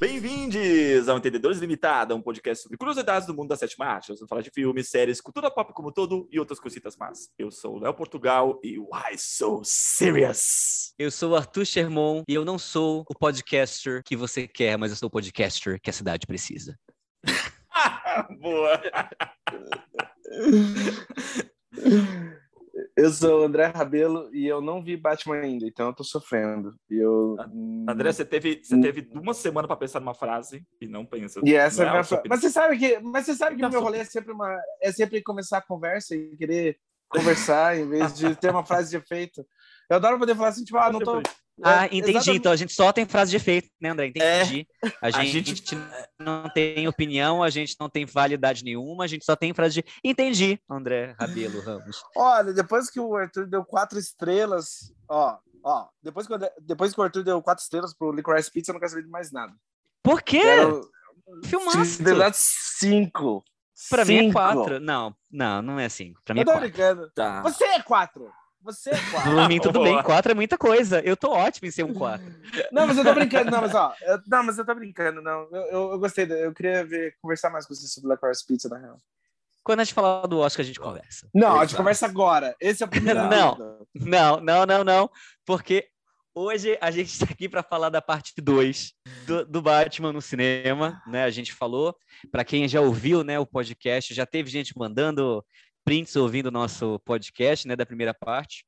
Bem-vindos ao Entendedores Limitada, um podcast sobre curiosidades do mundo da sétima arte. Nós vamos falar de filmes, séries, cultura pop como todo e outras cositas más. Eu sou o Léo Portugal e Why So Serious? Eu sou o Arthur Sherman e eu não sou o podcaster que você quer, mas eu sou o podcaster que a cidade precisa. Boa! Eu sou o André Rabelo e eu não vi Batman ainda, então eu tô sofrendo. Eu... André, você teve, você teve uma semana para pensar numa frase e não pensa. E essa não é a minha fra- Mas você sabe que, mas você sabe que o meu rolê é sempre uma é sempre começar a conversa e querer conversar em vez de ter uma frase de efeito. Eu adoro poder falar assim, tipo, ah, não tô Ah, É, entendi. exatamente. Então a gente só tem frase de efeito, né, André? Entendi. A, gente, gente- não tem opinião, a gente não tem validade nenhuma, a gente só tem frase de. Entendi, André Rabelo Ramos. Olha, depois que o Arthur deu quatro estrelas, ó, ó, depois que, o- depois que o Arthur deu quatro estrelas pro Licorice Pizza, eu não quero saber de mais nada. Por quê? Quero Filmaço. der cinco. Pra mim é quatro. Não, não, não é cinco. Pra mim é Eu tô quatro. brincando. Tá. Você é quatro. Você é quatro. Por mim, tudo Boa. bem. Quatro é muita coisa. Eu tô ótimo em ser um quatro. Não, mas eu tô brincando, não, mas ó, eu- não, mas eu tô brincando, não. Eu, eu, eu gostei, eu queria ver, conversar mais com você sobre Licorice Pizza, na real. Quando a gente falar do Oscar, a gente conversa. Não, a gente Exato. conversa agora. Esse é o primeiro. Não. Não, não, não, não. Porque hoje a gente está aqui para falar da parte 2 do, do Batman no cinema, né? A gente falou, para quem já ouviu, né, o podcast, já teve gente mandando prints ouvindo o nosso podcast, né, da primeira parte,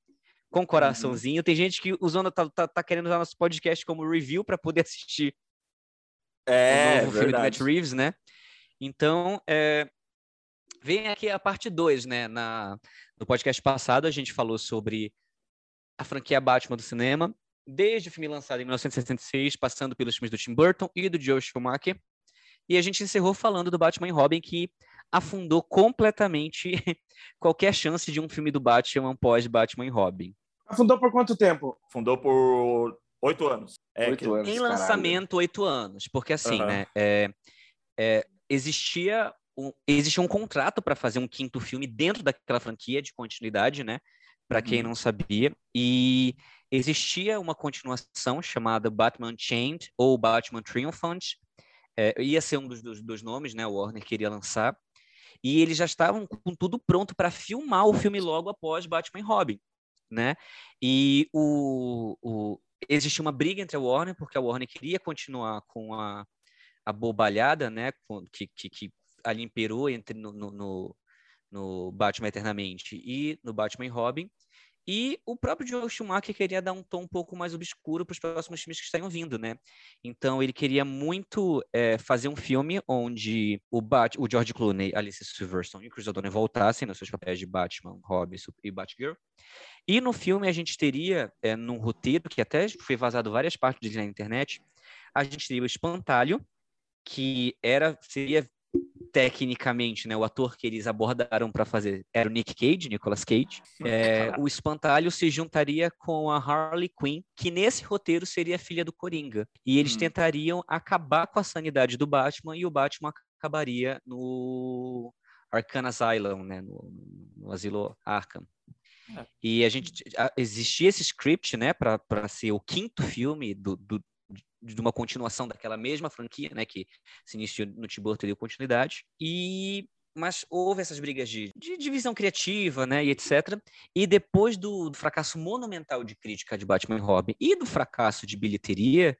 com coraçãozinho. Tem gente que usando tá, tá, tá querendo usar nosso podcast como review para poder assistir É, o novo filme do Matt. Reeves, né? Então, é, vem aqui a parte 2, né? Na, no podcast passado, a gente falou sobre a franquia Batman do cinema, desde o filme lançado em 1966, passando pelos filmes do Tim Burton e do Joe Schumacher. E a gente encerrou falando do Batman e Robin, que afundou completamente qualquer chance de um filme do Batman pós Batman e Robin. Afundou por quanto tempo? Fundou por oito anos. É, Oito que- anos. Em lançamento, oito anos, porque assim, Aham. né? é, é, existia um, existia um contrato para fazer um quinto filme dentro daquela franquia de continuidade, né? Para quem Uhum. não sabia, e existia uma continuação chamada Batman Chained ou Batman Triumphant, é, ia ser um dos, dos, dos nomes, né? O Warner queria lançar, e eles já estavam com tudo pronto para filmar o filme logo após Batman e Robin, né? E o, o, existia uma briga entre a Warner, porque a Warner queria continuar com a, a bobalhada, né, que, que, que ali imperou entre no, no, no, no Batman Eternamente e no Batman e Robin, e o próprio Joel Schumacher queria dar um tom um pouco mais obscuro para os próximos filmes que estariam vindo, né? Então ele queria muito é, fazer um filme onde o, Bat o George Clooney, Alice Silverstone e o Chris O'Donnell voltassem nos seus papéis de Batman, Robin e Batgirl. E no filme a gente teria, é, num roteiro, que até foi vazado várias partes na internet, a gente teria o Espantalho, que era seria tecnicamente né, o ator que eles abordaram para fazer era o Nick Cage, Nicolas Cage. É, o Espantalho se juntaria com a Harley Quinn, que nesse roteiro seria a filha do Coringa. E eles Hum. tentariam acabar com a sanidade do Batman e o Batman acabaria no Arkham Asylum, né, no, no asilo Arkham. É. E a gente a- existia esse script, né, para ser o quinto filme do, do- de uma continuação daquela mesma franquia, né, que se iniciou no e deu continuidade. E mas houve essas brigas de, de divisão criativa, né, e etc. E depois do, do fracasso monumental de crítica de Batman e Robin e do fracasso de bilheteria,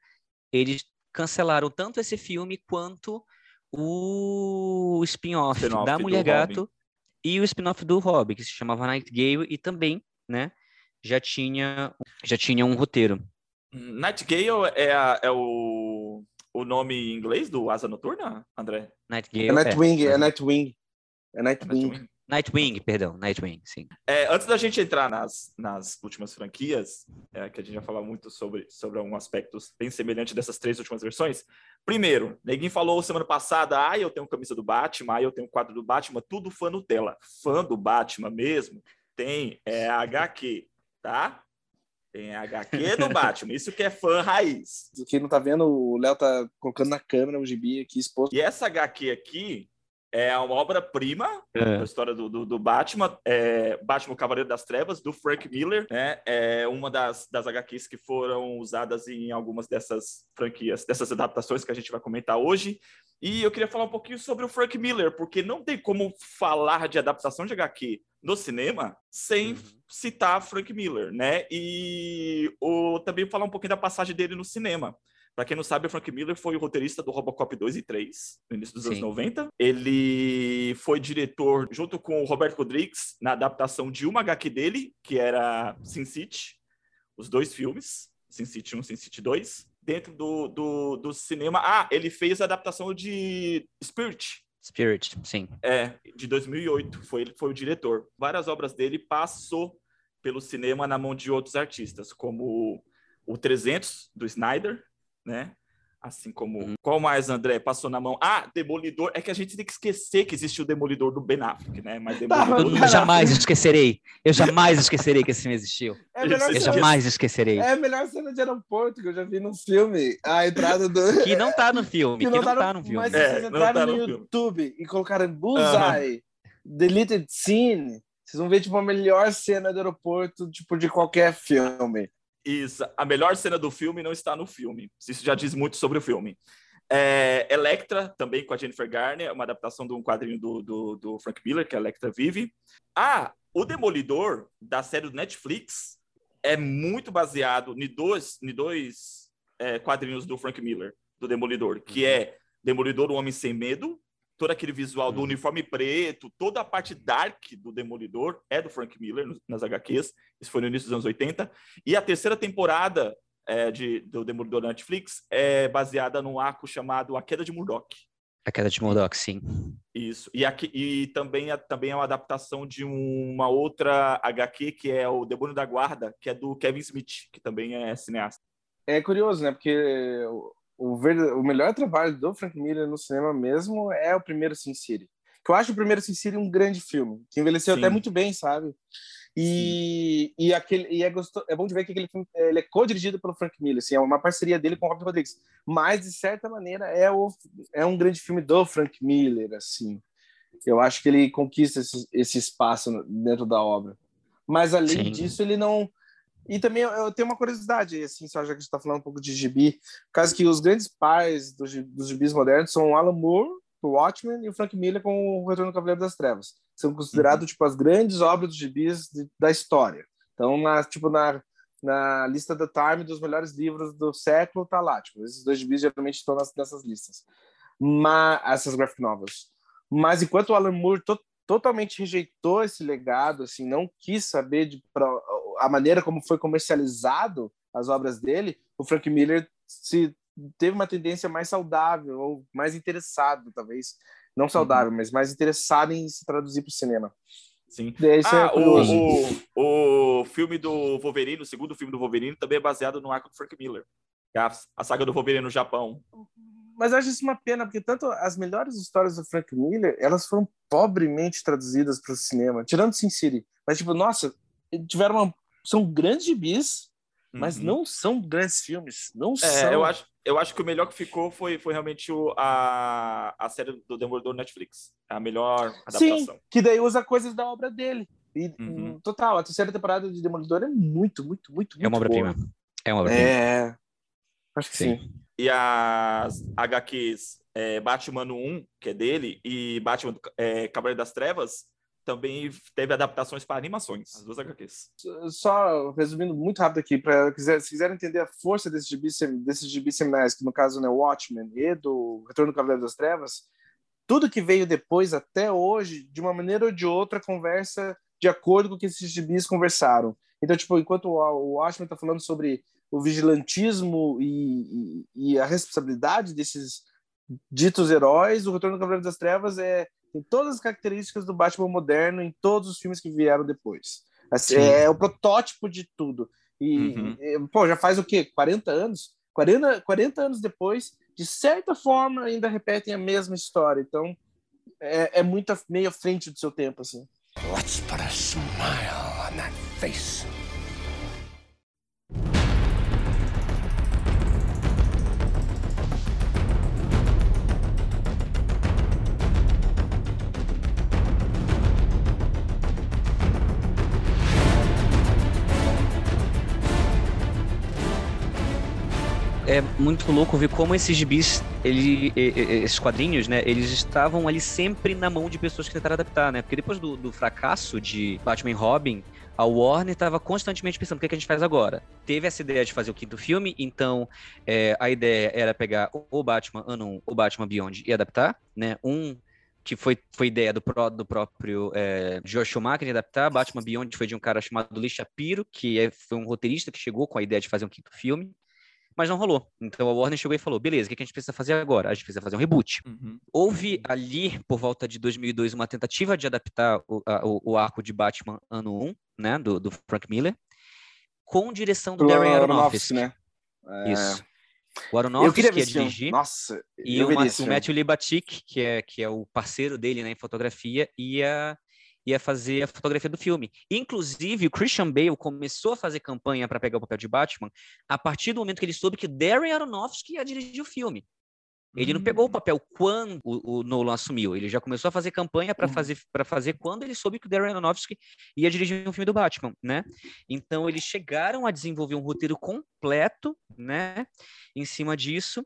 eles cancelaram tanto esse filme quanto o spin-off Spin-off da Mulher Robin. Gato e o spin-off do Robin, que se chamava Nightingale e também, né, já tinha já tinha um roteiro. Nightingale é, a- é o, o nome em inglês do Asa Noturna, André? Nightingale, É Nightwing, é Nightwing. É Nightwing. Nightwing? Nightwing, perdão, Nightwing, sim. É, antes da gente entrar nas, nas últimas franquias, é, que a gente vai falar muito sobre, sobre alguns aspectos bem semelhantes dessas três últimas versões. Primeiro, Neguinho falou semana passada, ah, eu tenho camisa do Batman, ah, eu tenho quadro do Batman, tudo fã Nutella. Fã do Batman mesmo tem é, HQ, tá? Tem HQ do Batman, isso que é fã raiz. Quem não tá vendo, o Léo tá colocando na câmera o gibi aqui exposto. E essa HQ aqui é uma obra-prima É. a história do, do, do Batman, é, Batman o Cavaleiro das Trevas, do Frank Miller, né? É uma das, das HQs que foram usadas em algumas dessas franquias, dessas adaptações que a gente vai comentar hoje. E eu queria falar um pouquinho sobre o Frank Miller, porque não tem como falar de adaptação de HQ no cinema sem Uhum. citar Frank Miller, né? E o, também falar um pouquinho da passagem dele no cinema. Para quem não sabe, o Frank Miller foi o roteirista do Robocop 2 e 3, no início dos anos Sim. 90. Ele foi diretor, junto com o Roberto Rodrigues, na adaptação de uma HQ dele, que era Sin City, os dois filmes, Sin City 1 Sin City 2. Dentro do, do, do cinema. Ah, ele fez a adaptação de Spirit, Spirit, sim. é, de 2008, foi ele foi o diretor. Várias obras dele passou pelo cinema na mão de outros artistas, como o 300 do Snyder, né? Assim como Uhum. qual mais, André, passou na mão? Ah, Demolidor. É que a gente tem que esquecer que existe o Demolidor do Ben Affleck, né? Mas Tá, Demolidor Eu jamais esquecerei. Eu jamais esquecerei que esse filme existiu. É a melhor, Eu cena, jamais esquecerei. é a melhor cena de aeroporto que eu já vi no filme. A entrada do. Que não tá no filme, que não tá no filme. Mas É, se vocês não entrarem tá no, no filme. YouTube e colocarem Bullseye, Deleted Scene, vocês vão ver tipo a melhor cena do aeroporto tipo de qualquer filme. Isso, a melhor cena do filme não está no filme. Isso já diz muito sobre o filme. É, Electra, também com a Jennifer Garner, uma adaptação de um quadrinho do, do, do Frank Miller, que a Electra vive. Ah, o Demolidor, da série do Netflix, é muito baseado em dois, em dois é, quadrinhos do Frank Miller, do Demolidor, que é Demolidor, o Homem Sem Medo, todo aquele visual do Uhum. uniforme preto, toda a parte dark do Demolidor é do Frank Miller no- nas HQs. Isso foi no início dos anos 80. E a terceira temporada é, de, do Demolidor da Netflix é baseada num arco chamado A Queda de Murdoch. A queda de Murdoch, sim. Isso. E, aqui, e também, é, também é uma adaptação de uma outra HQ, que é o Demônio da Guarda, que é do Kevin Smith, que também é cineasta. É curioso, né? Porque o, o, melhor trabalho do Frank Miller no cinema mesmo é o primeiro Sin City. Que eu acho o primeiro Sin City um grande filme, que envelheceu Sim. até muito bem, sabe? E, e, aquele, e é, gostoso, é bom de ver que aquele filme ele é co-dirigido pelo Frank Miller, assim, é uma parceria dele com o Robert Rodrigues. Mas, de certa maneira, é, o, é um grande filme do Frank Miller, assim. Eu acho que ele conquista esse, esse espaço dentro da obra. Mas, além Sim. disso, ele não... E também eu, tenho uma curiosidade, assim, só já que a gente está falando um pouco de gibi, causa que os grandes pais dos, dos gibis modernos são o Alan Moore, o Watchmen, e o Frank Miller com o Retorno do Cavaleiro das Trevas. São considerados, tipo, as grandes obras dos gibis de- da história. Então, na, tipo, na, na lista da Time dos melhores livros do século, tá lá. Tipo, esses dois gibis geralmente estão nas, nessas listas. Mas, essas graphic novels. Mas enquanto o Alan Moore to- totalmente rejeitou esse legado, assim, não quis saber de pra- a maneira como foi comercializado as obras dele, o Frank Miller se teve uma tendência mais saudável ou mais interessado, talvez, não saudável, mas mais interessado em se traduzir para o cinema. Sim. É Ah, curioso. o, o, o filme do Wolverine, o segundo filme do Wolverine, também é baseado no arco do Frank Miller. A, a saga do Wolverine no Japão. Mas eu acho isso uma pena, porque tanto as melhores histórias do Frank Miller, elas foram pobremente traduzidas para o cinema, tirando Sin City. Mas, tipo, nossa, tiveram uma... São grandes gibis, mas Uhum. não são grandes filmes. Não É, são. eu acho, eu acho que o melhor que ficou foi, foi realmente o, a, a série do Demolidor Netflix. A melhor Sim, adaptação. que daí usa coisas da obra dele. E, Uhum. Total, a terceira temporada de Demolidor é muito, muito, muito, muito É uma obra-prima. É uma obra-prima. É. Acho que sim. Sim. E as HQs é, Batman 1, que é dele, e Batman é, Cavaleiro das Trevas, também teve adaptações para animações. As duas HQs. Só resumindo muito rápido aqui, para se quiserem entender a força desses gibis, desses gibis seminais, que no caso é o Watchmen e do Retorno do Cavaleiro das Trevas, tudo que veio depois até hoje, de uma maneira ou de outra, conversa de acordo com o que esses gibis conversaram. Então, tipo, enquanto o Watchmen está falando sobre o vigilantismo e, e, e a responsabilidade desses ditos heróis, o Retorno do Cavaleiro das Trevas é tem todas as características do Batman moderno em todos os filmes que vieram depois. Assim, Sim. é o protótipo de tudo. E, Uhum. e, pô, já faz o quê? 40 anos? 40, 40 anos depois, de certa forma, ainda repetem a mesma história. Então, é, é muito meio à frente do seu tempo, assim. Let's put a smile on that face. É muito louco ver como esses gibis, ele, esses quadrinhos, né, eles estavam ali sempre na mão de pessoas que tentaram adaptar, né? Porque depois do, do fracasso de Batman e Robin, a Warner estava constantemente pensando o que, é que, a gente faz agora. Teve essa ideia de fazer o quinto filme, então é, a ideia era pegar o Batman Ano 1, o Batman Beyond e adaptar, né? Um que foi, foi ideia do, do próprio é, George Schumacher de adaptar. Batman Beyond foi de um cara chamado Lee Shapiro, que é, foi um roteirista que chegou com a ideia de fazer um quinto filme mas não rolou. Então a Warner chegou e falou: beleza, o que a gente precisa fazer agora? A gente precisa fazer um reboot. Uhum. Houve ali, por volta de 2002, uma tentativa de adaptar o, a, o, o arco de Batman ano 1, né, do, do Frank Miller, com direção do Darren Aronofsky. né? É... Isso. O Aronofsky que ia dirigir. Nossa, e o, o Matthew Libatic, que é, que é o parceiro dele né, em fotografia, ia ia fazer a fotografia do filme. Inclusive, o Christian Bale começou a fazer campanha para pegar o papel de Batman a partir do momento que ele soube que Darren Aronofsky ia dirigir o filme. Ele não pegou o hum. papel quando o, o Nolan assumiu, ele já começou a fazer campanha para uhum. fazer para fazer quando ele soube que o Darren Aronofsky ia dirigir um filme do Batman, né? Então eles chegaram a desenvolver um roteiro completo, né, em cima disso.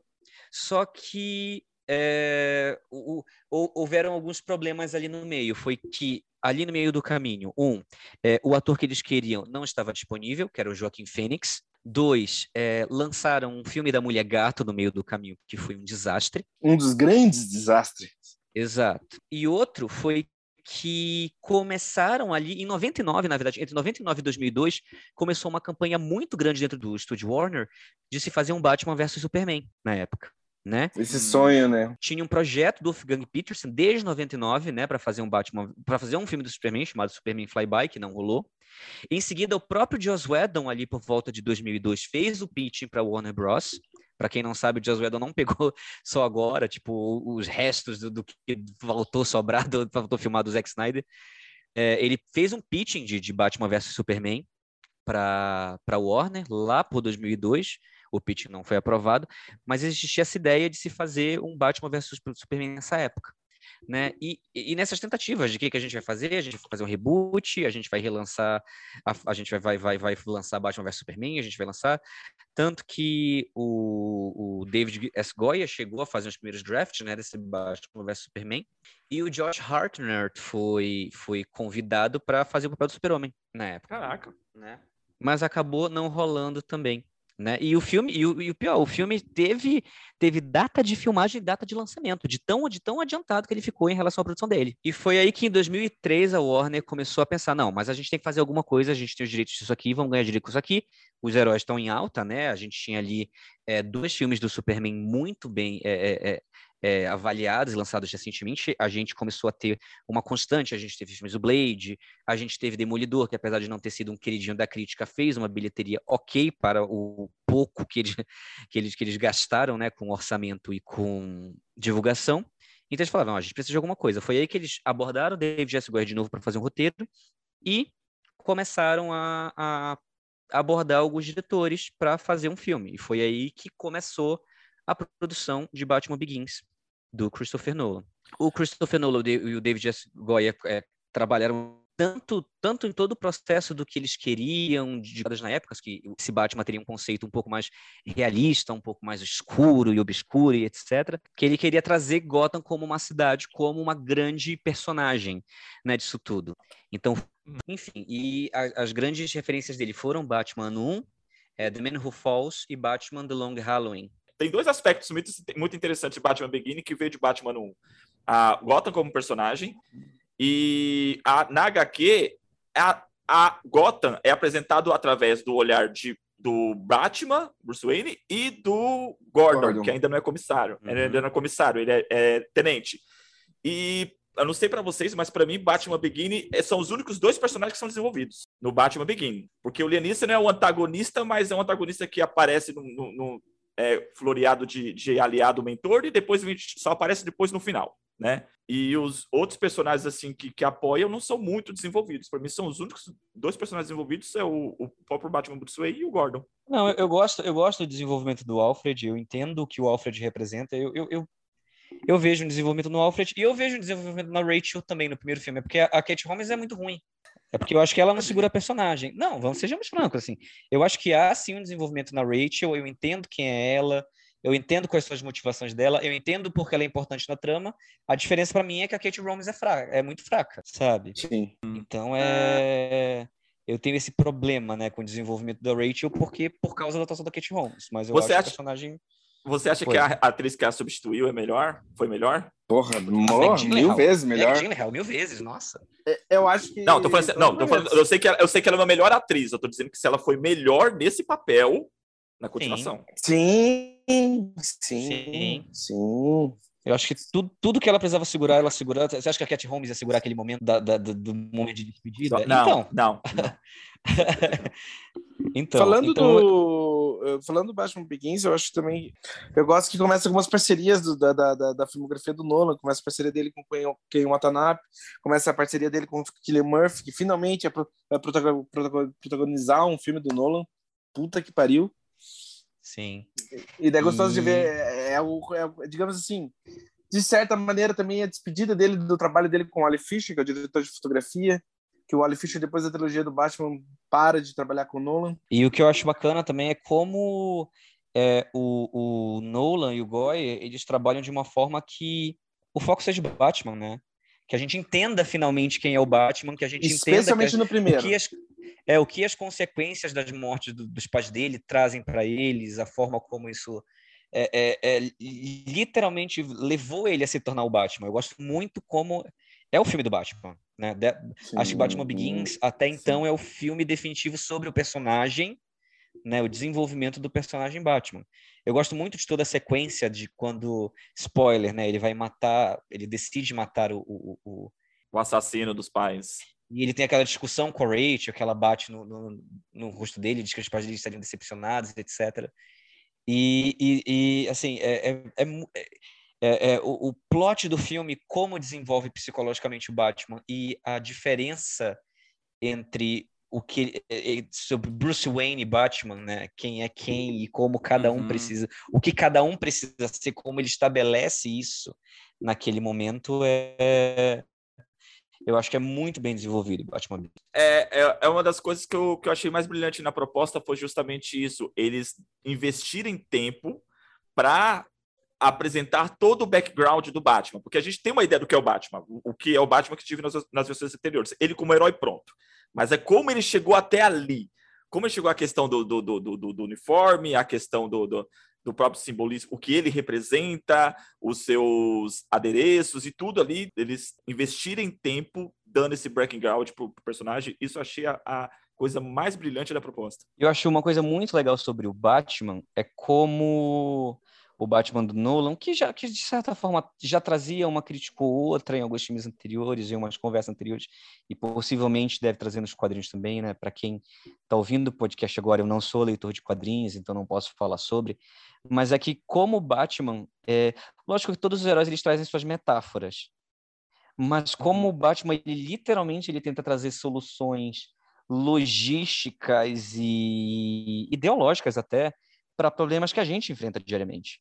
Só que é, o, o, houveram alguns problemas ali no meio. Foi que ali no meio do caminho, um, é, o ator que eles queriam não estava disponível, que era o Joaquim Fênix. Dois, é, lançaram um filme da Mulher Gato no meio do caminho, que foi um desastre. Um dos grandes desastres. Exato. E outro foi que começaram ali em 99, na verdade, entre 99 e 2002, começou uma campanha muito grande dentro do estúdio Warner de se fazer um Batman versus Superman na época né? Esse sonho, né? Tinha um projeto do Wolfgang Peterson desde 99, né, para fazer um Batman, para fazer um filme do Superman chamado Superman Flyby, que não rolou. Em seguida, o próprio Joss Whedon ali por volta de 2002 fez o pitching para Warner Bros. Para quem não sabe, o Joss Whedon não pegou só agora, tipo, os restos do, do que voltou sobrado, voltou filmado do Zack Snyder. É, ele fez um pitching de, de Batman vs Superman para Warner lá por 2002 o pitch não foi aprovado, mas existia essa ideia de se fazer um Batman versus Superman nessa época. Né? E, e, nessas tentativas de que, que a gente vai fazer, a gente vai fazer um reboot, a gente vai relançar, a, a gente vai, vai, vai, vai lançar Batman vs Superman, a gente vai lançar, tanto que o, o David S. Goya chegou a fazer os primeiros drafts, né, desse Batman vs Superman, e o Josh Hartnett foi, foi convidado para fazer o papel do Super-Homem na época. Caraca. Né? Mas acabou não rolando também. Né? E o filme, e o, e o, pior, o filme teve, teve data de filmagem e data de lançamento, de tão, de tão adiantado que ele ficou em relação à produção dele. E foi aí que em 2003 a Warner começou a pensar: não, mas a gente tem que fazer alguma coisa, a gente tem os direitos disso aqui, vamos ganhar direito com isso aqui. Os heróis estão em alta, né? A gente tinha ali é, dois filmes do Superman muito bem é, é, é, avaliados e lançados recentemente, a gente começou a ter uma constante. A gente teve filmes do Blade, a gente teve Demolidor, que apesar de não ter sido um queridinho da crítica, fez uma bilheteria ok para o pouco que eles, que eles, que eles gastaram né, com orçamento e com divulgação. Então eles falaram, a gente precisa de alguma coisa. Foi aí que eles abordaram o David S. Goyer de novo para fazer um roteiro e começaram a, a abordar alguns diretores para fazer um filme. E foi aí que começou a produção de Batman Begins, do Christopher Nolan. O Christopher Nolan e o David S. Goya é, trabalharam tanto, tanto em todo o processo do que eles queriam de na época, que esse Batman teria um conceito um pouco mais realista, um pouco mais escuro e obscuro e etc, que ele queria trazer Gotham como uma cidade, como uma grande personagem, né, disso tudo. Então, enfim, e a, as grandes referências dele foram Batman 1, é, The Man Who Falls e Batman The Long Halloween, tem dois aspectos muito, muito interessantes de Batman Begin que veio de Batman 1. A Gotham como personagem e a, na HQ, a, a Gotham é apresentado através do olhar de, do Batman, Bruce Wayne, e do Gordon, Gordon. que ainda não é comissário. Uhum. Ele ainda não é comissário, ele é, é tenente. E eu não sei para vocês, mas para mim, Batman Begin são os únicos dois personagens que são desenvolvidos no Batman Begin. Porque o Lianista não é o antagonista, mas é um antagonista que aparece no, no, no é, floreado de, de aliado mentor e depois só aparece depois no final, né? E os outros personagens assim que, que apoiam não são muito desenvolvidos. Para mim são os únicos dois personagens desenvolvidos é o, o próprio Batman Bruce Wayne e o Gordon. Não, eu, gosto eu gosto do desenvolvimento do Alfred. Eu entendo o que o Alfred representa. Eu, eu, eu, eu vejo um desenvolvimento no Alfred e eu vejo um desenvolvimento na Rachel também no primeiro filme, porque a, a Kate Holmes é muito ruim. É porque eu acho que ela não segura a personagem. Não, vamos sejamos francos assim. Eu acho que há sim um desenvolvimento na Rachel, eu entendo quem é ela, eu entendo quais são as motivações dela, eu entendo porque ela é importante na trama. A diferença para mim é que a Kate Holmes é fraca, é muito fraca, sabe? Sim. Então é eu tenho esse problema, né, com o desenvolvimento da Rachel porque por causa da atuação da Kate Holmes, mas eu Você acho acha- que a personagem Você acha Foi. que a atriz que a substituiu é melhor? Foi melhor? Porra, mil vezes melhor. Gyllenhaal, mil vezes, nossa. Eu acho que. Não, tô falando, assim- não, tô falando, eu sei que ela, eu sei que ela é uma melhor atriz. Eu tô dizendo que se ela foi melhor nesse papel na continuação. Sim, sim, Sim. sim. Eu acho que tudo, tudo que ela precisava segurar, ela segurou. Você acha que a Cat Holmes ia segurar aquele momento da, da- do, do momento de despedida? Não, então, não, não. então, falando então, do eh, falando do Batman Begins, eu acho também eu gosto que começa algumas parcerias do- da, da, da, filmografia do Nolan, começa a parceria dele com Ken, Ken Watanabe, começa a parceria dele com o Cillian Murphy, que finalmente é pro- protago- protagonizar um filme do Nolan. Puta que pariu. Sim. E daí é gostoso de E- ver, é, é o, é digamos assim, de certa maneira também a despedida dele do trabalho dele com o Ali Fisher, que é o diretor de fotografia, que o Ali Fisher depois da trilogia do Batman para de trabalhar com o Nolan. E o que eu acho bacana também é como é, o, o Nolan e o Goy, eles trabalham de uma forma que o foco seja o Batman, né? Que a gente entenda finalmente quem é o Batman, que a gente entenda que Especialmente no o primeiro. que as, é o que as consequências das mortes do- dos pais dele trazem para eles, a forma como isso é, é- é, literalmente levou ele a se tornar o Batman. Eu gosto muito como é o filme do Batman, né? De- Acho que Batman Begins até então é o filme definitivo sobre o personagem, né? O desenvolvimento do personagem Batman. Eu gosto muito de toda a sequência de quando spoiler, né? Ele vai matar, ele decide matar o, o, o- O assassino dos pais. e ele tem aquela discussão com a Rachel, que ela bate no, no, no rosto dele, diz que os pais dele estariam decepcionados, etc. E, e, e, assim, é, é, é mu- é- é- o, o plot do filme, como desenvolve psicologicamente o Batman e a diferença entre o que é, é, sobre Bruce Wayne e Batman, né? Quem é quem e como cada um Uhum. precisa, o que cada um precisa ser, como ele estabelece isso naquele momento é eu acho que é muito bem desenvolvido Batman. É, é, é uma das coisas que eu, que eu achei mais brilhante na proposta foi justamente isso. Eles investirem tempo para apresentar todo o background do Batman, porque a gente tem uma ideia do que é o Batman, o, o que é o Batman que tive nas, nas versões anteriores. Ele como herói pronto. Mas é como ele chegou até ali. Como ele chegou à questão do, do, do, do, do uniforme, a questão do, do, do próprio simbolismo, o que ele representa, os seus adereços e tudo ali, eles investirem tempo dando esse background pro personagem, isso achei a, a coisa mais brilhante da proposta. Eu acho uma coisa muito legal sobre o Batman é como o Batman do Nolan, que já que de certa forma já trazia uma crítica ou outra em alguns filmes anteriores, em umas conversas anteriores, e possivelmente deve trazer nos quadrinhos também, né? Para quem está ouvindo o podcast agora, eu não sou leitor de quadrinhos, então não posso falar sobre, mas é que como o Batman, é, lógico que todos os heróis eles trazem suas metáforas, mas como o Batman ele literalmente ele tenta trazer soluções logísticas e ideológicas até para problemas que a gente enfrenta diariamente.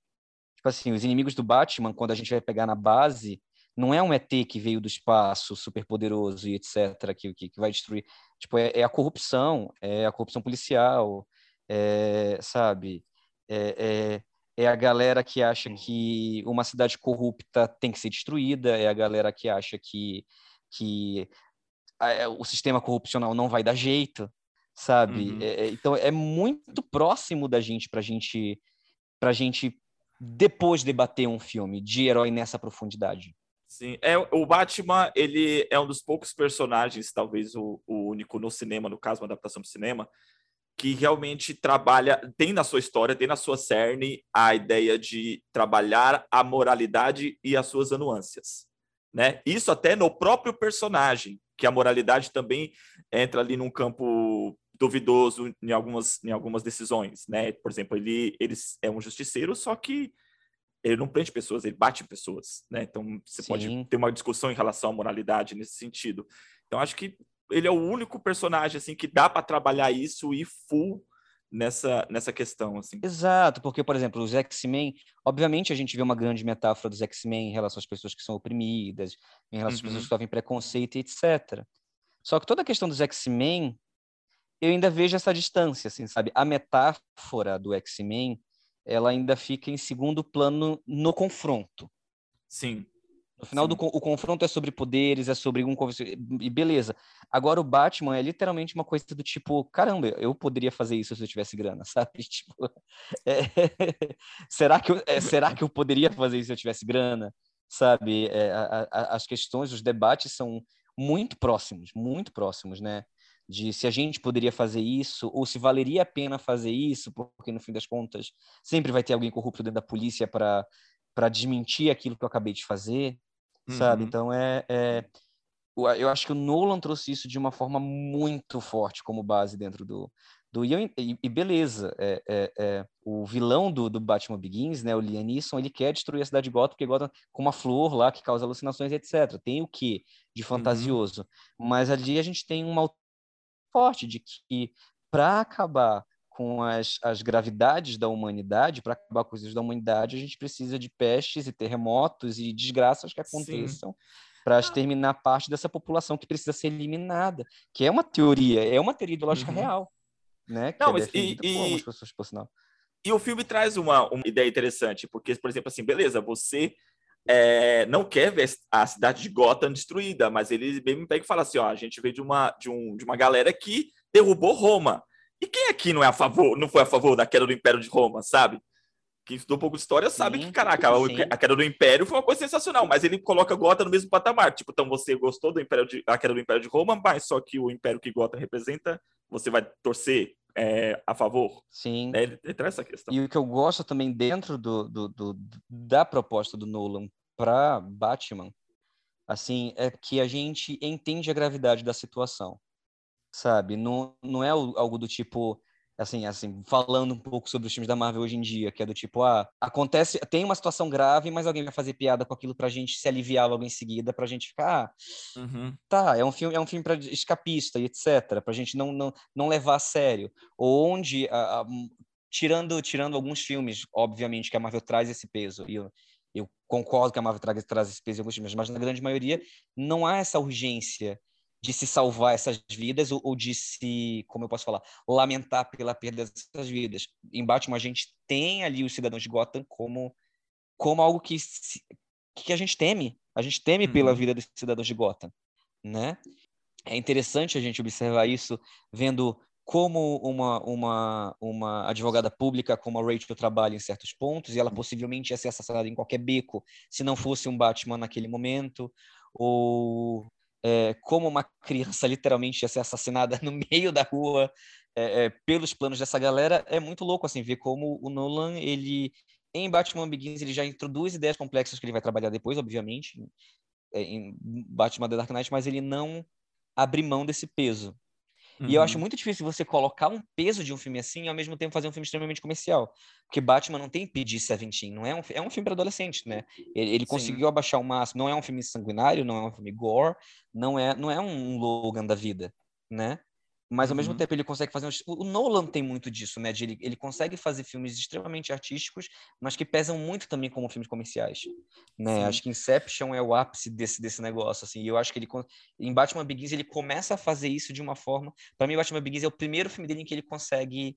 Tipo assim, os inimigos do Batman, quando a gente vai pegar na base, não é um ET que veio do espaço super poderoso e etc, que, que, que vai destruir. Tipo, é, é a corrupção, é a corrupção policial, é, sabe? É, é, é a galera que acha que uma cidade corrupta tem que ser destruída, é a galera que acha que, que a- o sistema corrupcional não vai dar jeito, sabe? Uhum. É- é- então é muito próximo da gente para gente, pra gente depois debater um filme de herói nessa profundidade. Sim, é, o Batman, ele é um dos poucos personagens, talvez o, o único no cinema, no caso, uma adaptação para cinema, que realmente trabalha, tem na sua história, tem na sua cerne a ideia de trabalhar a moralidade e as suas anuâncias, né? Isso até no próprio personagem, que a moralidade também entra ali num campo duvidoso em algumas, em algumas decisões, né? Por exemplo, ele, ele é um justiceiro, só que ele não prende pessoas, ele bate pessoas, né? Então você Sim. pode ter uma discussão em relação à moralidade nesse sentido. Então acho que ele é o único personagem assim que dá para trabalhar isso e full nessa nessa questão assim. Exato, porque, por exemplo, os X-Men, obviamente a gente vê uma grande metáfora dos X-Men em relação às pessoas que são oprimidas, em relação às Uhum. pessoas que sofrem preconceito e etc. Só que toda a questão dos X-Men, eu ainda vejo essa distância, assim, sabe? A metáfora do X-Men, ela ainda fica em segundo plano no confronto. Sim. No final, do, o confronto é sobre poderes, é sobre um. E beleza. Agora, o Batman é literalmente uma coisa do tipo: caramba, eu poderia fazer isso se eu tivesse grana, sabe? Tipo, é, será, que eu, é, será que eu poderia fazer isso se eu tivesse grana? Sabe? É, a, a, as questões, os debates são muito próximos, muito próximos, né? De se a gente poderia fazer isso, ou se valeria a pena fazer isso, porque no fim das contas sempre vai ter alguém corrupto dentro da polícia para desmentir aquilo que eu acabei de fazer uhum. sabe? Então é, é, eu acho que o Nolan trouxe isso de uma forma muito forte como base dentro do do e, e beleza, é, é, é, o vilão do, do Batman Begins, né, o Liam Neeson, ele quer destruir a cidade de Gotham porque Gotham com uma flor lá que causa alucinações, etc. Tem o que de uhum. fantasioso, uhum. mas ali a gente tem uma forte de que para acabar com as, as gravidades da humanidade, para acabar com os da humanidade, a gente precisa de pestes e terremotos e desgraças que aconteçam para exterminar parte dessa população que precisa ser eliminada, que é uma teoria, é uma teoria ideológica uhum. real, né? Que Não, é mas e, e, pessoas, por sinal. E o filme traz uma, uma ideia interessante, porque, por exemplo, assim, beleza, você é, não quer ver a cidade de Gotham destruída, mas ele me pega e fala assim, ó, a gente veio de uma, de, um, de uma galera que derrubou Roma. E quem aqui não é a favor, não foi a favor da queda do Império de Roma, sabe? Quem estudou um pouco de história sabe sim, que, caraca, sim. a queda do Império foi uma coisa sensacional, mas ele coloca Gota no mesmo patamar. Tipo, então você gostou do Império de, a queda do Império de Roma, mas só que o Império que Gota representa, você vai torcer é, a favor. Sim. Né? Ele, ele, traz essa questão. E o que eu gosto também dentro do, do, do da proposta do Nolan para Batman, assim, é que a gente entende a gravidade da situação sabe? Não, não é algo do tipo, assim, assim, falando um pouco sobre os filmes da Marvel hoje em dia, que é do tipo, ah, acontece, tem uma situação grave, mas alguém vai fazer piada com aquilo pra gente se aliviar logo em seguida, pra gente ficar, ah, uhum. tá, é um filme, é um filme para escapista e etc, pra gente não, não, não levar a sério. Ou onde, a, a, tirando, tirando alguns filmes, obviamente, que a Marvel traz esse peso, e eu, eu concordo que a Marvel traz, traz esse peso em alguns filmes, mas na grande maioria não há essa urgência de se salvar essas vidas ou, ou, de se, como eu posso falar, lamentar pela perda dessas vidas. Em Batman, a gente tem ali os cidadãos de Gotham como, como algo que, se, que a gente teme. A gente teme uhum. pela vida dos cidadãos de Gotham, né? É interessante a gente observar isso vendo como uma, uma, uma advogada pública como a Rachel trabalha em certos pontos e ela possivelmente ia ser assassinada em qualquer beco se não fosse um Batman naquele momento, ou é, como uma criança literalmente ia ser assassinada no meio da rua é, é, pelos planos dessa galera, é muito louco assim ver como o Nolan ele em Batman Begins ele já introduz ideias complexas que ele vai trabalhar depois, obviamente, em é, Batman The Dark Knight, mas ele não abre mão desse peso. Uhum. E eu acho uhum. muito difícil você colocar um peso de um filme assim e ao mesmo tempo fazer um filme extremamente comercial. Porque Batman não tem PG-17, não é um, é um filme para adolescente, né? Ele, ele conseguiu abaixar o máximo, não é um filme sanguinário, não é um filme gore, não é, não é um Logan da vida, né? Mas ao mesmo uhum. tempo ele consegue fazer. O Nolan tem muito disso, né? De ele, ele consegue fazer filmes extremamente artísticos, mas que pesam muito também como filmes comerciais. Né? Acho que Inception é o ápice desse, desse negócio. Assim. E eu acho que ele. Em Batman Begins ele começa a fazer isso de uma forma. Para mim, Batman Begins é o primeiro filme dele em que ele consegue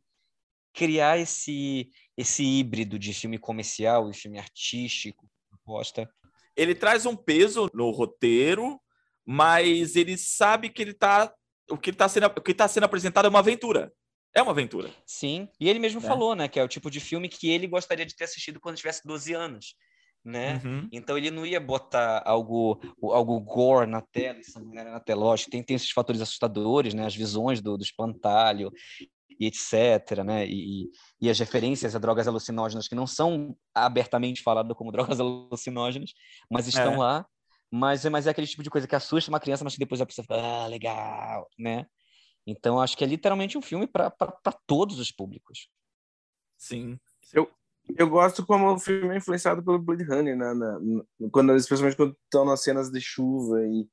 criar esse, esse híbrido de filme comercial e filme artístico, proposta. Ele traz um peso no roteiro, mas ele sabe que ele está o que está sendo, o que tá sendo apresentado é uma aventura. É uma aventura. Sim. E ele mesmo é. falou, né? Que é o tipo de filme que ele gostaria de ter assistido quando tivesse 12 anos. Né? Uhum. Então ele não ia botar algo, algo gore na tela, sanguinário na tela. Lógico, tem, tem esses fatores assustadores, né? As visões do, do espantalho e etc, né? E, e as referências a drogas alucinógenas que não são abertamente faladas como drogas alucinógenas, mas estão é. lá mas, mas é aquele tipo de coisa que assusta uma criança, mas que depois a pessoa fala, ah, legal, né? Então, acho que é literalmente um filme para todos os públicos. Sim. Eu, eu gosto como o filme é influenciado pelo Blade Runner, né? Na, na, quando, especialmente quando estão nas cenas de chuva e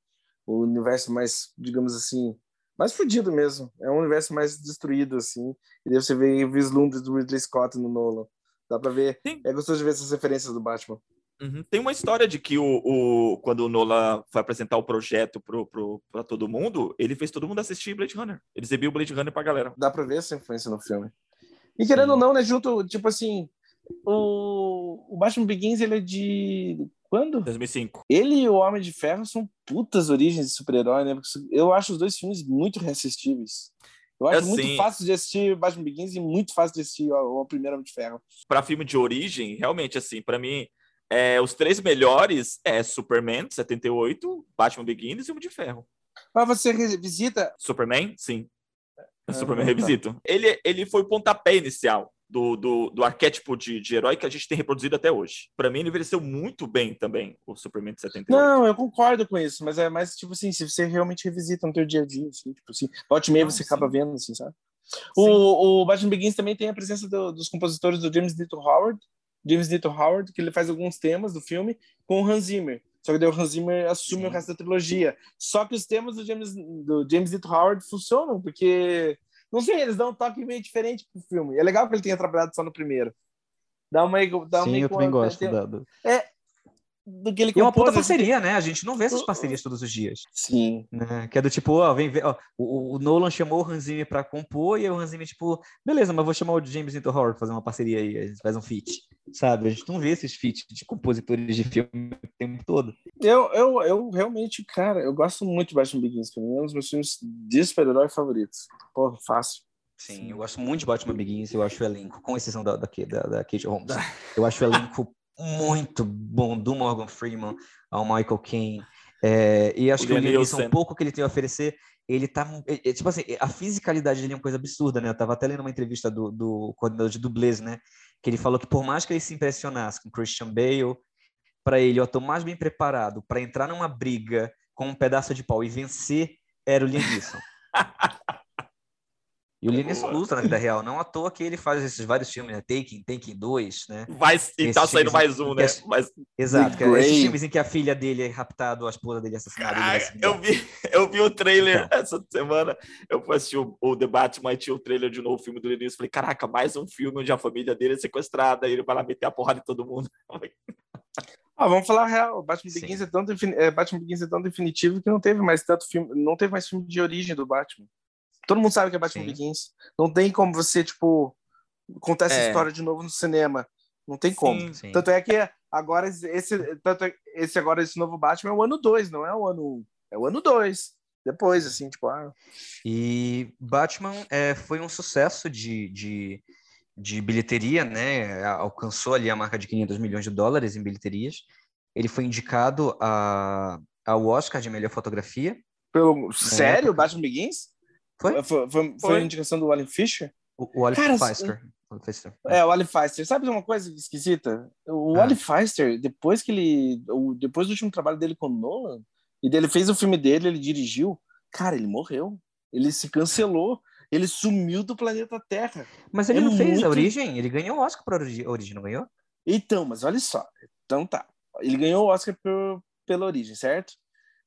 o universo mais, digamos assim, mais fodido mesmo. É um universo mais destruído, assim. E daí você vê vislumbres do Ridley Scott no Nolan. Dá pra ver. Sim. É gostoso de ver essas referências do Batman. Uhum. Tem uma história de que o, o, quando o Nolan foi apresentar o projeto pro, pro, pra todo mundo, ele fez todo mundo assistir Blade Runner. Ele exibiu Blade Runner pra galera. Dá pra ver essa influência no filme. E querendo ou não, né, junto, tipo assim, o, o Batman Begins, ele é de quando? 2005. Ele e o Homem de Ferro são putas origens de super-herói, né? Porque eu acho os dois filmes muito reassistíveis. Eu acho Assim- muito fácil de assistir Batman Begins e muito fácil de assistir o, o primeiro Homem de Ferro. Pra filme de origem, realmente, assim, pra mim, é, os três melhores é Superman, 78, Batman Begins e Homem de Ferro. Mas você revisita. Superman, sim. Ah, Superman tá. revisito. Ele, ele foi o pontapé inicial do, do, do arquétipo de, de herói que a gente tem reproduzido até hoje. Pra mim, ele envelheceu muito bem também, o Superman de 78. Não, eu concordo com isso, mas é mais tipo assim, se você realmente revisita no teu dia a dia, assim, tipo assim, volte meia você sim. acaba vendo, assim, sabe? Sim. O, o Batman Begins também tem a presença do- dos compositores do James Newton Howard, James Newton Howard, que ele faz alguns temas do filme com o Hans Zimmer. Só que daí o Hans Zimmer assume Sim. o resto da trilogia. Só que os temas do James, do James Newton Howard funcionam, porque, não sei, eles dão um toque meio diferente pro filme. É legal que ele tenha trabalhado só no primeiro. Dá uma, dá Sim, uma eu também gosto tem- da- do- do que ele E é uma puta compôs, parceria, né? A gente não vê essas parcerias todos os dias. Sim. Né? Que é do tipo, ó, vem ver, ó, o, o Nolan chamou o Hans Zimmer pra compor e aí o Hans Zimmer, tipo, beleza, mas vou chamar o James Newton Howard pra fazer uma parceria aí, a gente faz um feat, sabe? A gente não vê esses feats de compositores de filme o tempo todo. Eu, eu, eu realmente, cara, eu gosto muito de Batman Begins, pra mim é um dos meus filmes de super-herói favoritos. Porra, fácil. Sim, eu gosto muito de Batman Begins, eu acho o elenco, com exceção da, da, da, da Kate Holmes, eu acho o elenco muito bom, do Morgan Freeman ao Michael Caine, é, e acho O que o Liam um pouco que ele tem a oferecer, ele tá, é, é, tipo assim, a fisicalidade dele é uma coisa absurda, né, eu tava até lendo uma entrevista do, do coordenador de dublês, né, que ele falou que por mais que ele se impressionasse com Christian Bale, para ele, eu tô mais bem preparado para entrar numa briga com um pedaço de pau e vencer, era o Liam Neeson. E o Boa. luta na vida real, não à toa que ele faz esses vários filmes, né? Taken, Taken 2, né? Vai, e tá saindo mais um, né? é- Mas, Exato, que é esses filmes em que a filha dele é raptada, ou a esposa dele é assassinada. eu vi, eu vi o trailer essa semana. Eu fui assistir o, o debate, mas tinha o trailer de novo, o filme do Linus. Falei, caraca, mais um filme onde a família dele é sequestrada. E ele vai lá meter a porrada em todo mundo. Ah, vamos falar a real. Batman Sim. Begins, é tão é, Batman Begins é tão definitivo que não teve mais tanto filme, não teve mais filme de origem do Batman. Todo mundo sabe que é Batman Sim. Begins. Não tem como você, tipo, contar essa É. história de novo no cinema. Não tem como. Sim. Sim. Tanto é que agora esse, tanto é- esse agora esse novo Batman é o ano 2, não é o ano 1. Um. É o ano 2. Depois, assim, tipo, ah, E Batman é, foi um sucesso de, de, de bilheteria, né? Alcançou ali a marca de 500 milhões de dólares em bilheterias. Ele foi indicado a, ao Oscar de melhor fotografia. pelo sério, época. Batman Begins? Foi? Foi, foi, foi Foi. a indicação do Alan Fisher? O, o Pfister. Pfister. É, o Ali Feister. Sabe uma coisa esquisita? O Ah. Ali Feister, depois que ele. depois do último trabalho dele com o Nolan, e dele fez o filme dele, ele dirigiu, cara, ele morreu. Ele se cancelou. Ele sumiu do planeta Terra. Mas ele É não fez muito- a origem, ele ganhou o Oscar para a origem, não ganhou? Então, mas olha só. Então tá. Ele ganhou o Oscar por- pela origem, certo?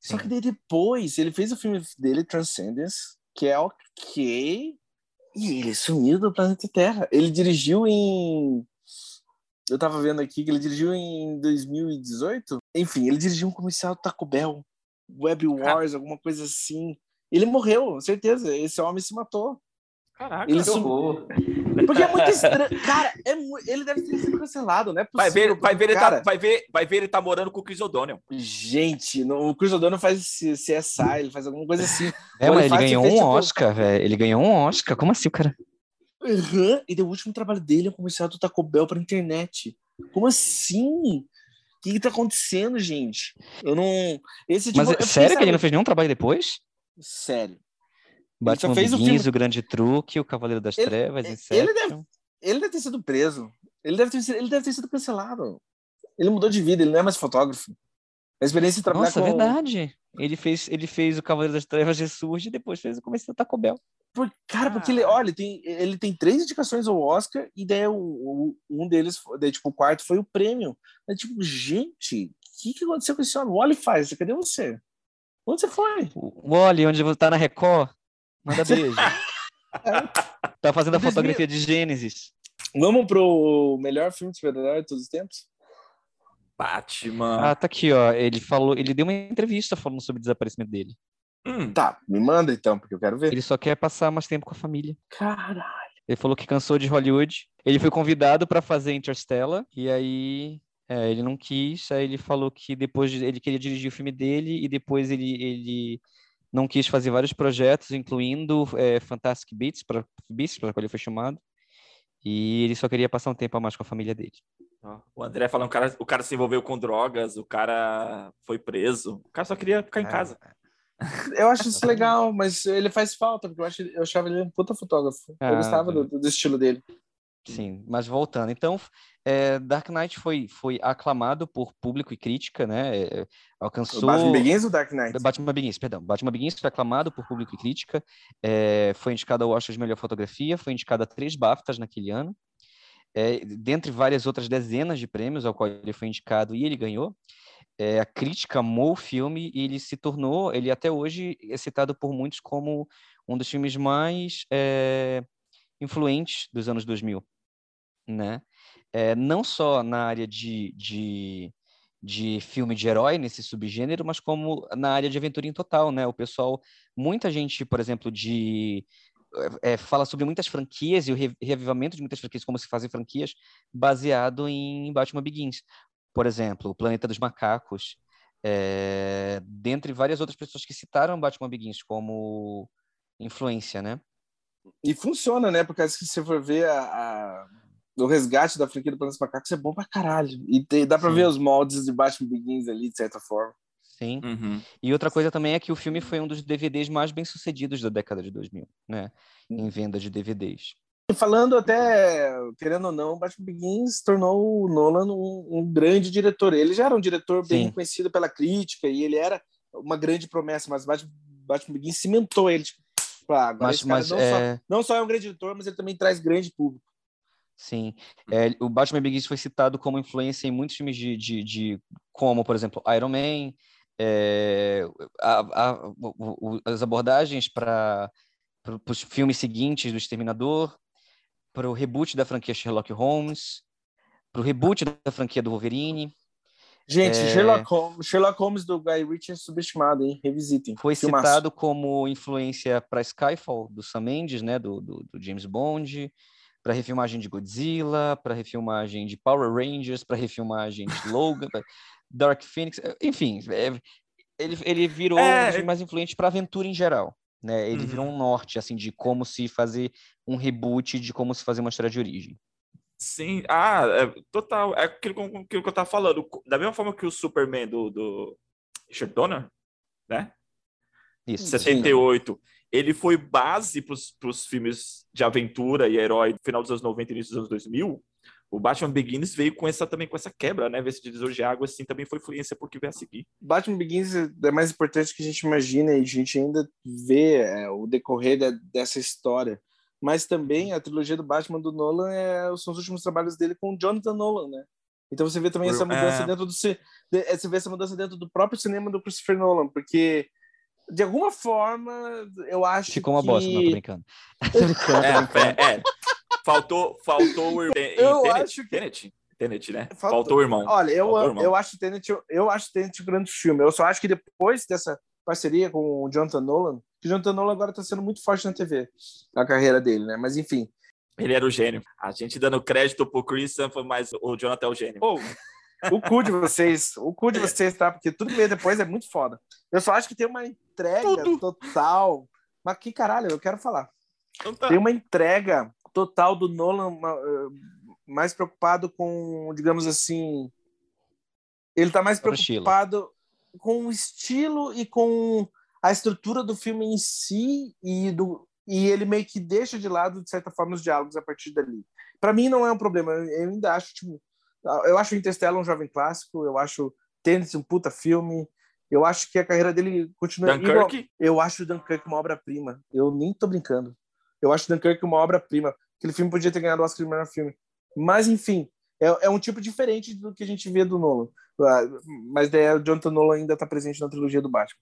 Só Sim. que daí depois ele fez o filme dele, Transcendence, que é ok. E ele sumiu do planeta Terra. Ele dirigiu em. Eu tava vendo aqui que ele dirigiu em 2018. Enfim, ele dirigiu um comercial do Taco Bell, Web Wars, alguma coisa assim. Ele morreu, certeza. Esse homem se matou. Caraca, Ele que sum- horror. Porque é muito estranho. Cara, é mu- ele deve ter sido cancelado, não é Vai possível. ver, vai ver, ele Cara, tá, vai ver, vai ver ele tá morando com o Chris O'Donnell. Gente, no- o Chris O'Donnell faz CSI, ele faz alguma coisa assim. É, mas ele ele ganhou um tipo- Oscar, velho. Ele ganhou um Oscar. Como assim, cara? Uhum. E daí o último trabalho dele é um comercial do Taco Bell pra internet. Como assim? O que, que tá acontecendo, gente? Eu não. Esse tipo, Mas eu é sério que ele não fez nenhum trabalho depois? Sério. Batman fez o Begins, filme- o Grande Truque, o Cavaleiro das Ele- Trevas, ele Inception. deve- Ele deve ter sido preso. Ele deve ter, sido- ele deve ter sido cancelado. Ele mudou de vida, ele não é mais fotógrafo. A experiência de trabalhar Nossa, com. verdade. Ele fez, ele fez o Cavaleiro das Trevas Ressurge e depois fez o começo do Taco Bell. Por- cara, porque ele, olha, ele tem, ele tem três indicações ao Oscar e daí o, o- um deles, daí, tipo, o quarto foi o prêmio. É tipo, gente, o que, que aconteceu com esse homem? O Wally faz, cadê você? Onde você foi? O Wally, onde você tá na Record, manda beijo. tá fazendo a 2000. fotografia de Gênesis. Vamos pro melhor filme de super-herói de todos os tempos? Batman. Ah, tá aqui, ó. Ele falou, ele deu uma entrevista falando sobre o desaparecimento dele. Hum, Tá, me manda então, porque eu quero ver. Ele só quer passar mais tempo com a família. Caralho. Ele falou que cansou de Hollywood. Ele foi convidado para fazer Interstellar e aí é, ele não quis. Aí ele falou que depois de- ele queria dirigir o filme dele e depois ele, ele não quis fazer vários projetos, incluindo é, Fantastic Beasts para Beasts, para qual ele foi chamado. E ele só queria passar um tempo a mais com a família dele. o André falando, o cara, o cara se envolveu com drogas, o cara foi preso. O cara só queria ficar em É. casa. Eu acho isso legal, mas ele faz falta, porque eu, acho, eu achava ele um puta fotógrafo. Ah, eu gostava do, do estilo dele. Sim, mas voltando. Então, é, Dark Knight foi, foi aclamado por público e crítica, né? é, alcançou. O Batman Begins ou Dark Knight? Batman Begins, perdão. Batman Begins foi aclamado por público e crítica. é, foi indicado ao Oscar de melhor fotografia, foi indicado a três BAFTAs naquele ano. É, dentre várias outras dezenas de prêmios ao qual ele foi indicado e ele ganhou. É, a crítica amou o filme e ele se tornou, ele até hoje é citado por muitos como um dos filmes mais é, influentes dos anos 2000, né? É, não só na área de, de, de filme de herói, nesse subgênero, mas como na área de aventura em total, né? O pessoal, muita gente, por exemplo, de é, fala sobre muitas franquias e o re- reavivamento de muitas franquias, como se fazem franquias, baseado em Batman Begins. Por exemplo, o Planeta dos Macacos, é, dentre várias outras pessoas que citaram Batman Begins como influência, né? E funciona, né? Porque se você for ver a, a- o resgate da franquia do Planeta dos Macacos é bom pra caralho. E te- dá pra Sim. ver os moldes de Batman Begins ali, de certa forma. Sim. Uhum. E outra coisa também é que o filme foi um dos DVDs mais bem-sucedidos da década de 2000, né? Em venda de DVDs. E falando até, querendo ou não, Batman Begins tornou o Nolan um, um grande diretor. Ele já era um diretor bem Sim. reconhecido pela crítica e ele era uma grande promessa, mas Batman, Batman Begins cimentou ele. Tipo, agora Mas, esse cara mas não, é, só, não só é um grande diretor, mas ele também traz grande público. Sim, é, o Batman Begins foi citado como influência em muitos filmes de, de, de como, por exemplo, Iron Man, é, a- a- o- o- as abordagens para os filmes seguintes do Exterminador, para o reboot da franquia Sherlock Holmes, para o reboot da franquia do Wolverine. Gente, É. Sherlock, Holmes, Sherlock Holmes do Guy Ritchie é subestimado, hein? Revisitem. Foi Filmaço. citado como influência para Skyfall, do Sam Mendes, né, do, do, do James Bond, para refilmagem de Godzilla, para refilmagem de Power Rangers, para refilmagem de Logan, Dark Phoenix, eh, enfim, é, ele, ele virou É, um mais influentes para aventura em geral. Né? Ele Uhum. virou um norte assim de como se fazer um reboot, de como se fazer uma história de origem. Sim, ah, é, total. É aquilo, aquilo que eu tava falando. Da mesma forma que o Superman do, do Richard Donner, né? Isso. 78, ele foi base para os filmes de aventura e herói do final dos anos 90 e início dos anos 2000. O Batman Begins veio com essa também com essa quebra, né? Ver esse divisor de água assim também foi influência por que veio a seguir. Batman Begins é mais importante que a gente imagina e a gente ainda vê é, o decorrer da- dessa história. Mas também a trilogia do Batman do Nolan é, são os últimos trabalhos dele com o Jonathan Nolan, né? Então você vê também essa mudança é. dentro do de- é, você vê essa mudança dentro do próprio cinema do Christopher Nolan, porque de alguma forma eu acho Ficou uma que bosta, não, tô brincando. Tô brincando, É, é, é. Faltou, faltou o irmão. Eu Tenet, acho que- Tenet, Tenet, né? Faltou- Faltou o irmão. Olha, eu, Faltou o irmão. eu acho Tenet, eu acho Tenet um grande filme. Eu só acho que depois dessa parceria com o Jonathan Nolan, que o Jonathan Nolan agora está sendo muito forte na TV, a carreira dele, né? Mas enfim. Ele era o gênio. A gente dando crédito pro Christian, foi mais o Jonathan é o gênio. Ô, o cu de vocês, o cu de vocês, tá? Porque tudo que veio depois é muito foda. Eu só acho que tem uma entrega Tudo. total. Mas que caralho, eu quero falar. Então tá. Tem uma entrega total do Nolan eh, mais preocupado com, digamos assim, ele tá mais estilo. preocupado com o estilo e com a estrutura do filme em si e do e ele meio que deixa de lado de certa forma os diálogos a partir dali. Para mim não é um problema, eu eu ainda acho tipo, eu acho Interstellar um jovem clássico, eu acho Tenet um puta filme, eu acho que a carreira dele continua igual, Dunkirk, eu acho Dunkirk uma obra-prima. Eu nem tô brincando. Eu acho Dunkirk uma obra-prima. Aquele filme podia ter ganhado o Oscar de melhor filme. Mas, enfim, é, é um tipo diferente do que a gente vê do Nolan. Ah, Mas daí o Jonathan Nolan ainda tá presente na trilogia do Batman.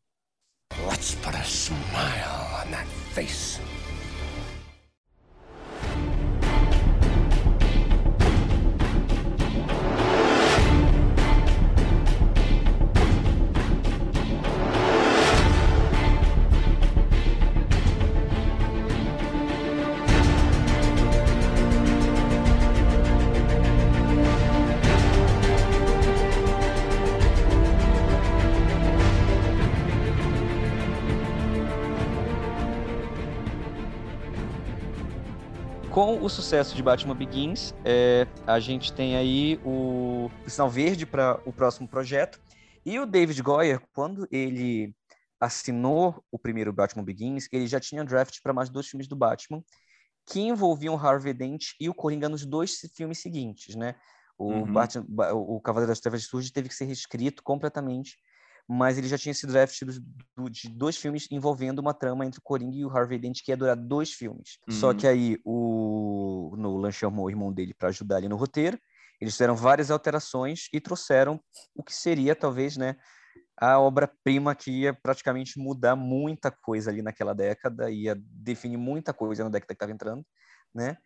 Let's put a smile on that face. Com o sucesso de Batman Begins, é, a gente tem aí o, o sinal verde para o próximo projeto. E o David Goyer, quando ele assinou o primeiro Batman Begins, ele já tinha draft para mais dois filmes do Batman, que envolviam Harvey Dent e o Coringa nos dois filmes seguintes, né? O, uhum. Batman, o Cavaleiro das Trevas Surge teve que ser reescrito completamente, mas ele já tinha sido draft do, de dois filmes envolvendo uma trama entre o Coringa e o Harvey Dent que ia durar dois filmes. Uhum. Só que aí o Nolan chamou o irmão dele para ajudar ali no roteiro. Eles fizeram várias alterações e trouxeram o que seria talvez, né, a obra-prima que ia praticamente mudar muita coisa ali naquela década, ia definir muita coisa na década que estava entrando, né?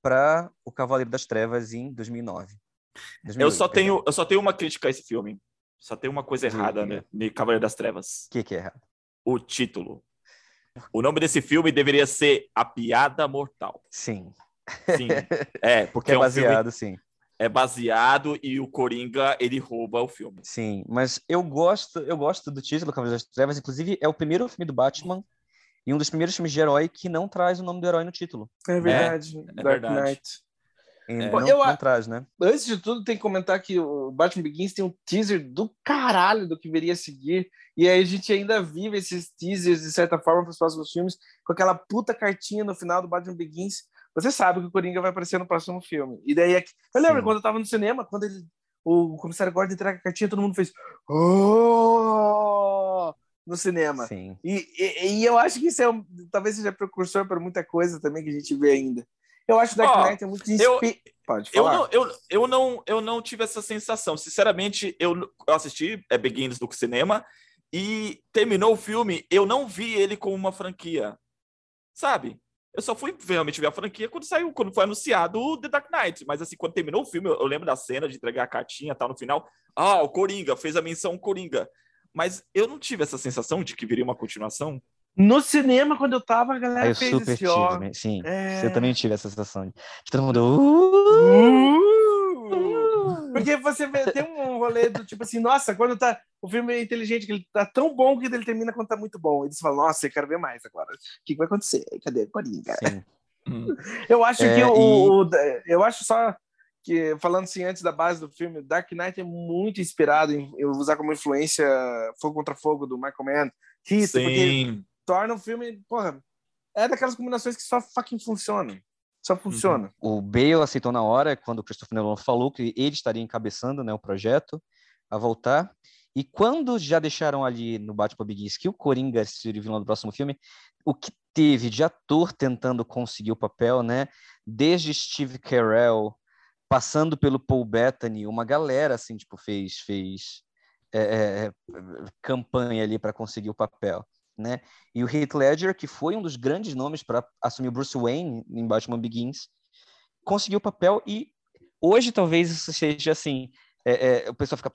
Para o Cavaleiro das Trevas em 2009. 2008, eu só tenho eu só tenho uma crítica a esse filme. Só tem uma coisa errada, né? De Cavaleiro das Trevas. O que, que é errado? O título. O nome desse filme deveria ser A Piada Mortal. Sim. Sim. É, porque é, é um baseado, filme... sim é baseado e o Coringa ele rouba o filme. Sim, mas eu gosto, eu gosto do título Cavaleiro das Trevas, inclusive é o primeiro filme do Batman e um dos primeiros filmes de herói que não traz o nome do herói no título. É verdade, é, Dark verdade. Knight. É. Não, eu, não traz, né? Antes de tudo, tem que comentar que o Batman Begins tem um teaser do caralho do que viria a seguir. E aí a gente ainda vive esses teasers, de certa forma, para os próximos filmes, com aquela puta cartinha no final do Batman Begins você sabe que o Coringa vai aparecer no próximo filme. E daí, é eu lembro Sim. quando eu tava no cinema, quando ele, o comissário Gordon entrega a cartinha, todo mundo fez oh! no cinema. Sim. E, e, e, eu acho que isso é um, talvez seja precursor para muita coisa também que a gente vê ainda. Eu acho que Dark oh, Knight é muito eu, Pode falar. Eu não, eu, eu, não, eu não tive essa sensação. Sinceramente, eu, eu assisti é, Begins do cinema e terminou o filme, eu não vi ele como uma franquia. Sabe? Eu só fui realmente ver a franquia quando saiu, quando foi anunciado o The Dark Knight. Mas assim, quando terminou o filme, eu, eu lembro da cena de entregar a cartinha tal no final. Ah, o Coringa, fez a menção Coringa. Mas eu não tive essa sensação de que viria uma continuação. No cinema, quando eu tava, a galera eu fez super esse. Tive, sim, é... eu também tive essa sensação. De todo mundo... Uh! Uh! Porque você vê, tem um rolê do tipo assim, nossa, quando tá. O filme é inteligente, que ele tá tão bom que ele termina quando tá muito bom. E você fala, nossa, eu quero ver mais agora. O que, que vai acontecer? Cadê a Coringa? Hum. Eu acho é, que o, e... o, Eu acho só que, falando assim antes da base do filme, Dark Knight é muito inspirado em eu usar como influência Fogo contra Fogo do Michael Mann. Isso, porque torna o filme, porra, é daquelas combinações que só fucking funcionam. Só funciona. Uhum. O Bale aceitou na hora, quando o Christopher Nolan falou que ele estaria encabeçando né, o projeto a voltar. E quando já deixaram ali no Batman Begins que o Coringa seria o vilão do próximo filme, o que teve de ator tentando conseguir o papel, né? Desde Steve Carell, passando pelo Paul Bettany, uma galera assim, tipo, fez fez é, é, é campanha ali para conseguir o papel né? E o Heath Ledger, que foi um dos grandes nomes para assumir o Bruce Wayne em Batman Begins, conseguiu o papel e hoje talvez isso seja assim, é, é, o pessoal fica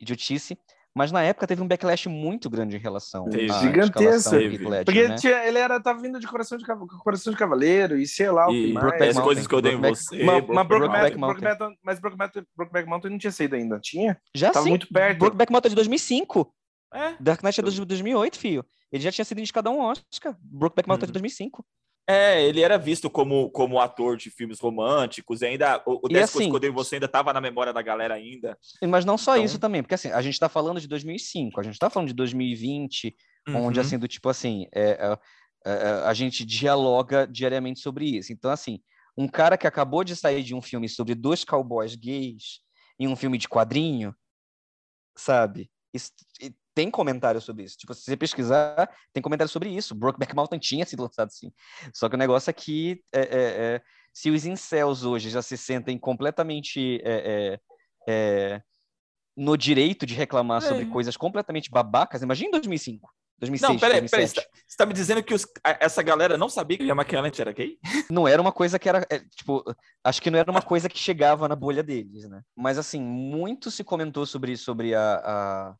idiotice, mas na época teve um backlash muito grande em relação à gigantesco, Ledger, porque né? tinha, ele era tava vindo de coração de coração de cavaleiro e sei lá o que mais. As coisas que eu dei em você. Mas, mas Brokeback Mountain, mas Brokeback Mountain não tinha saído ainda, tinha? Já tava sim. muito perto. Brokeback Mountain é de 2005. É. Dark Knight é de 2008, filho. Ele já tinha sido indicado a um Oscar. Brokeback Mountain uhum. de 2005. É, ele era visto como, como ator de filmes românticos, e ainda o, o e assim, eu você ainda estava na memória da galera ainda. Mas não só então... isso também, porque assim, a gente está falando de 2005, a gente está falando de 2020, uhum. onde assim, do tipo assim, é, é, é, a gente dialoga diariamente sobre isso. Então, assim, um cara que acabou de sair de um filme sobre dois cowboys gays em um filme de quadrinho, sabe? Isso, tem comentário sobre isso. Tipo, se você pesquisar, tem comentário sobre isso. Brokeback Mountain tinha sido lançado assim. Só que o negócio aqui é, é, é se os incels hoje já se sentem completamente é, é, é no direito de reclamar sobre coisas completamente babacas, imagina em 2005. 2006, não, peraí, peraí, você está me dizendo que os, essa galera não sabia que a McKellen era gay? Não era uma coisa que era, é, tipo, acho que não era uma coisa que chegava na bolha deles, né? Mas, assim, muito se comentou sobre, sobre a, a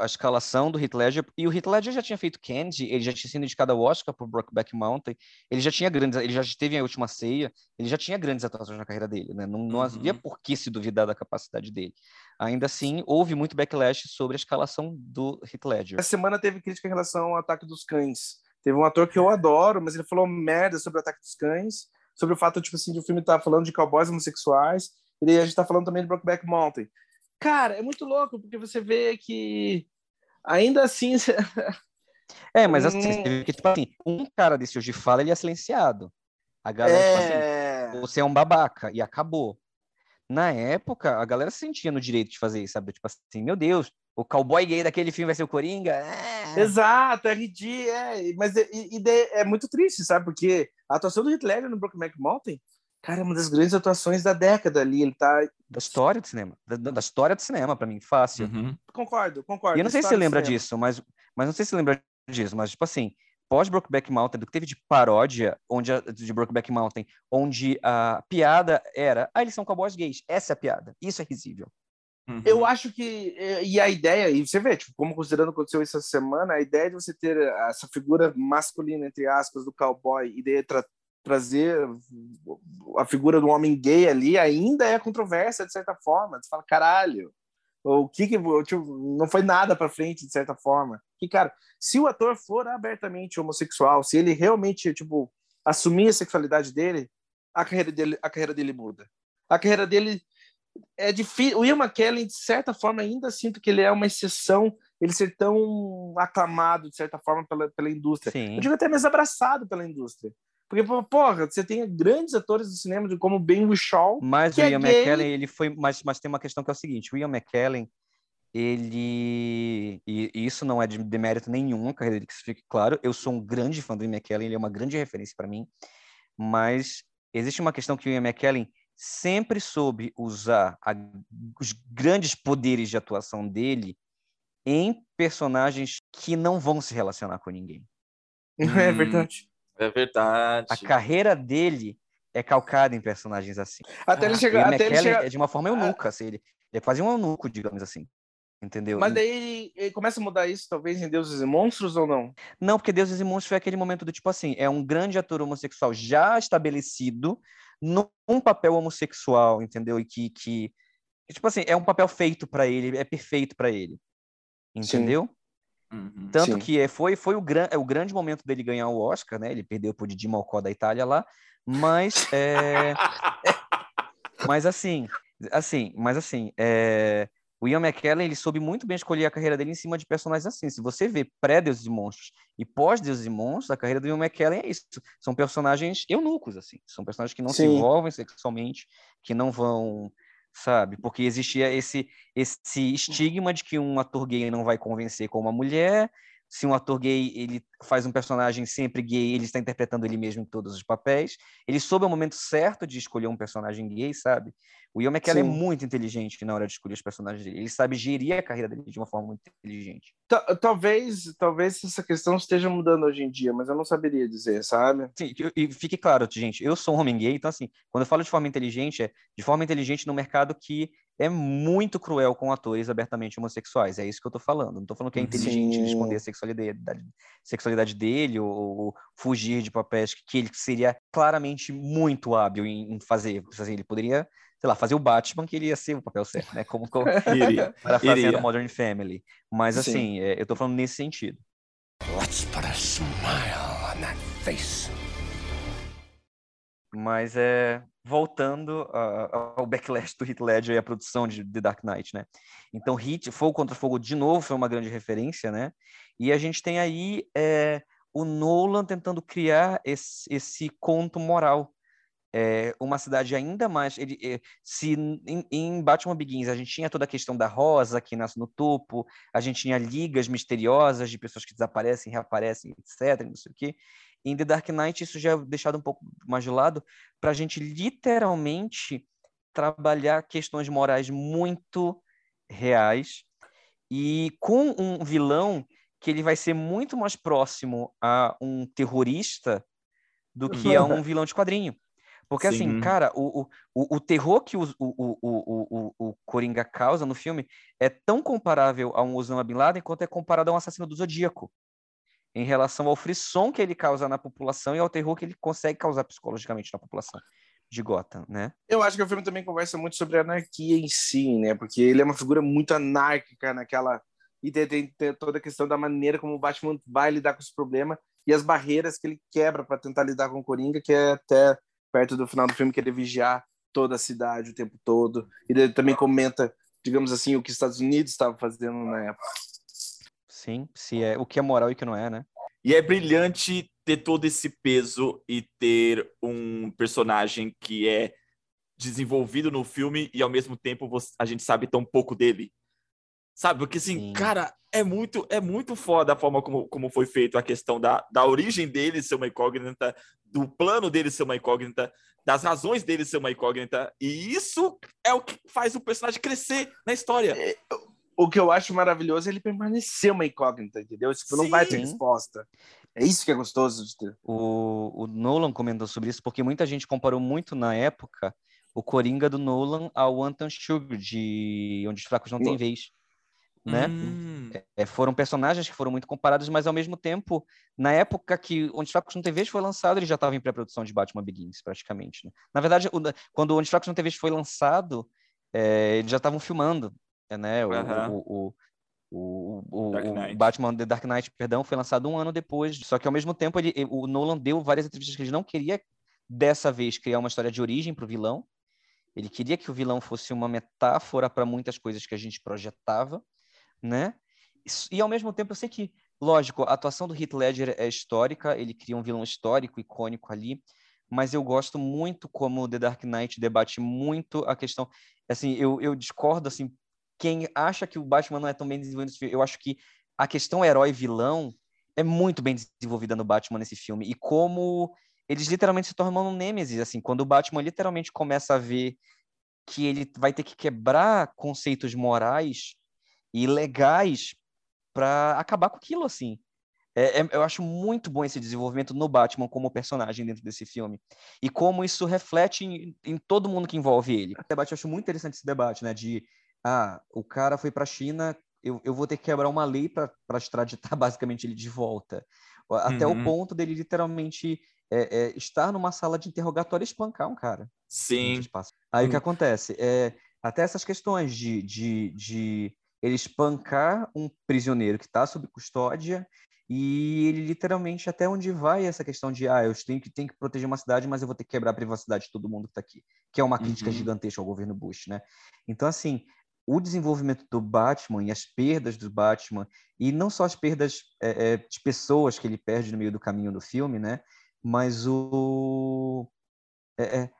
a escalação do Heath Ledger, e o Heath Ledger já tinha feito Candy, ele já tinha sido indicado ao Oscar por Brokeback Mountain, ele já tinha grandes, ele já teve a última ceia, ele já tinha grandes atuações na carreira dele, né? Não, não uhum. havia por que se duvidar da capacidade dele. Ainda assim, houve muito backlash sobre a escalação do Heath Ledger. Essa semana teve crítica em relação ao Ataque dos Cães. Teve um ator que eu adoro, mas ele falou merda sobre o Ataque dos Cães, sobre o fato, tipo assim, de o filme estar tá falando de cowboys homossexuais, e a gente tá falando também de Brokeback Mountain. Cara, é muito louco, porque você vê que ainda assim. é, mas assim, você vê que, tipo assim, um cara desse hoje fala, ele é silenciado. A galera, é... tipo assim, você é um babaca, e acabou. Na época, a galera se sentia no direito de fazer isso, sabe? Tipo assim, meu Deus, o cowboy gay daquele filme vai ser o Coringa? É. Exato, RD, é. Mas é, e, e é muito triste, sabe? Porque a atuação do Hitler no Brokeback Mountain Cara, é uma das grandes atuações da década ali. Ele tá. Da história do cinema. Da, da história do cinema, para mim, fácil. Uhum. Concordo, concordo. E eu não sei se você lembra disso, mas, mas não sei se você lembra disso, mas, tipo assim, pós Brokeback Mountain, do que teve de paródia onde a, de Brokeback Mountain, onde a piada era, ah, eles são cowboys gays. Essa é a piada. Isso é risível. Uhum. Eu acho que e a ideia e você vê, tipo, como considerando que aconteceu essa semana, a ideia de você ter essa figura masculina entre aspas do cowboy e de tra trazer a figura do homem gay ali ainda é controversa de certa forma. Você fala, caralho, o que que tipo, não foi nada para frente de certa forma. Que cara, se o ator for abertamente homossexual, se ele realmente tipo assumir a sexualidade dele, a carreira dele, a carreira dele muda. A carreira dele é difícil. O Ian McKellen, de certa forma, ainda sinto que ele é uma exceção, ele ser tão aclamado, de certa forma, pela, pela indústria. Sim. Eu digo até mesmo abraçado pela indústria. Porque, porra, você tem grandes atores do cinema, como Ben Whishaw. Mas o é Ian é McKellen, ele foi. Mas, mas tem uma questão que é o seguinte: o Ian McKellen, ele. E, isso não é de demérito nenhum, a carreira dele, que isso fique claro. Eu sou um grande fã do Ian McKellen, ele é uma grande referência para mim. Mas existe uma questão que o Ian McKellen sempre soube usar a, os grandes poderes de atuação dele em personagens que não vão se relacionar com ninguém. É verdade. É verdade. A carreira dele é calcada em personagens assim. Até ele chegar. Até ele chega... é de uma forma eunuca, assim, ele, ele é quase um eunuco, digamos assim. Entendeu? Mas daí ele começa a mudar isso, talvez, em Deuses e Monstros ou não? Não, porque Deuses e Monstros foi aquele momento do tipo assim: é um grande ator homossexual já estabelecido num papel homossexual, entendeu? E que, que, que tipo assim, é um papel feito para ele, é perfeito para ele. Entendeu? Sim. Uhum, Tanto sim. que é, foi, foi o, gran, é o grande momento dele ganhar o Oscar, né? Ele perdeu por Didi Malcó da Itália lá, mas é, mas assim, assim, mas assim, é, o Ian McKellen ele soube muito bem escolher a carreira dele em cima de personagens assim. Se você vê pré-Deuses e Monstros e pós-Deuses e Monstros, a carreira do Ian McKellen é isso. São personagens eunucos, assim. São personagens que não sim. se envolvem sexualmente, que não vão sabe? Porque existia esse, esse estigma de que um ator gay não vai convencer com uma mulher, se um ator gay ele faz um personagem sempre gay, ele está interpretando ele mesmo em todos os papéis. Ele soube o momento certo de escolher um personagem gay, sabe? O Ian McKellen é muito inteligente na hora de escolher os personagens dele. Ele sabe gerir a carreira dele de uma forma muito inteligente. Talvez, talvez essa questão esteja mudando hoje em dia, mas eu não saberia dizer, sabe? Sim, e fique claro, gente, eu sou um homem gay, então assim, quando eu falo de forma inteligente, é de forma inteligente no mercado que é muito cruel com atores abertamente homossexuais. É isso que eu tô falando. Não tô falando que é inteligente Sim. esconder a sexualidade, sexualidade dele ou, ou, fugir de papéis que ele seria claramente muito hábil em fazer. Assim, ele poderia, sei lá, fazer o Batman, que ele ia ser o papel certo, né? Como, como iria, parafraseando Modern Family. Mas assim, é, eu tô falando nesse sentido. Let's put a smile on that face. Mas é voltando ao backlash do Heath Ledger e a produção de The Dark Knight, né? Então, Heat, Fogo contra Fogo, de novo, foi uma grande referência, né? E a gente tem aí é, o Nolan tentando criar esse, esse conto moral. É, uma cidade ainda mais. Ele, é, se em, em, Batman Begins a gente tinha toda a questão da rosa que nasce no topo, a gente tinha ligas misteriosas de pessoas que desaparecem, reaparecem, etc. Não sei o quê. Em The Dark Knight, isso já é deixado um pouco mais de lado, para a gente literalmente trabalhar questões morais muito reais e com um vilão que ele vai ser muito mais próximo a um terrorista do que a um vilão de quadrinho. Porque, assim, Sim. assim, cara, o, o, o terror que o, o, o, o, o Coringa causa no filme é tão comparável a um Osama Bin Laden quanto é comparado a um assassino do Zodíaco em relação ao frisson que ele causa na população e ao terror que ele consegue causar psicologicamente na população de Gotham, né? Eu acho que o filme também conversa muito sobre a anarquia em si, né? Porque ele é uma figura muito anárquica naquela e tem, tem, tem toda a questão da maneira como o Batman vai lidar com os problemas e as barreiras que ele quebra para tentar lidar com o Coringa, que é até perto do final do filme, querer vigiar toda a cidade o tempo todo. E ele também comenta, digamos assim, o que os Estados Unidos estavam fazendo na época. Sim, se é o que é moral e o que não é, né? E é brilhante ter todo esse peso e ter um personagem que é desenvolvido no filme e ao mesmo tempo você- a gente sabe tão pouco dele. Sabe? Porque assim, Sim. cara, é muito é muito foda a forma como, como foi feito a questão da, da origem dele ser uma incógnita, do plano dele ser uma incógnita, das razões dele ser uma incógnita. E isso é o que faz o personagem crescer na história. O que eu acho maravilhoso é ele permanecer uma incógnita, entendeu? Tipo, não vai ter resposta. É isso que é gostoso de ter. O, o Nolan comentou sobre isso porque muita gente comparou muito na época o Coringa do Nolan ao Anton Chigurh de Onde os Fracos Não Têm Hum. Vez, né? Hum. É, foram personagens que foram muito comparados, mas ao mesmo tempo, na época que Onde os Fracos Não Têm Vez foi lançado, ele já estava em pré-produção de Batman Begins, praticamente. né? Na verdade, o- quando Onde os Fracos Não Têm Vez foi lançado, é, eles já estavam filmando, é, né? O, o, o, o, o-. Batman The Dark Knight, perdão, foi lançado um ano depois. Só que ao mesmo tempo, ele, o Nolan deu várias entrevistas que ele não queria dessa vez criar uma história de origem para o vilão. Ele queria que o vilão fosse uma metáfora para muitas coisas que a gente projetava, né? E ao mesmo tempo eu sei que, lógico, a atuação do Heath Ledger é histórica, ele cria um vilão histórico, icônico ali, mas eu gosto muito como The Dark Knight debate muito a questão, assim, eu, eu discordo, assim, quem acha que o Batman não é tão bem desenvolvido eu acho que a questão herói-vilão é muito bem desenvolvida no Batman nesse filme, e como eles literalmente se tornam um nêmesis, assim, quando o Batman literalmente começa a ver que ele vai ter que quebrar conceitos morais e legais para acabar com aquilo, assim. É, é- eu acho muito bom esse desenvolvimento no Batman como personagem dentro desse filme. E como isso reflete em, em todo mundo que envolve ele. Debate, eu acho muito interessante esse debate, né? De, ah, o cara foi para a China, eu, eu vou ter que quebrar uma lei para extraditar basicamente ele de volta. Até Uhum. o ponto dele literalmente é, é, estar numa sala de interrogatório e espancar um cara. Sim. Aí o que Hum. acontece? É, até essas questões de, de, de ele espancar um prisioneiro que está sob custódia e ele literalmente até onde vai essa questão de ah, eu tenho que, tenho que proteger uma cidade, mas eu vou ter que quebrar a privacidade de todo mundo que está aqui, que é uma crítica Uhum. gigantesca ao governo Bush, né? Então, assim, o desenvolvimento do Batman e as perdas do Batman, e não só as perdas é, é, de pessoas que ele perde no meio do caminho do filme, né? Mas o. é, é,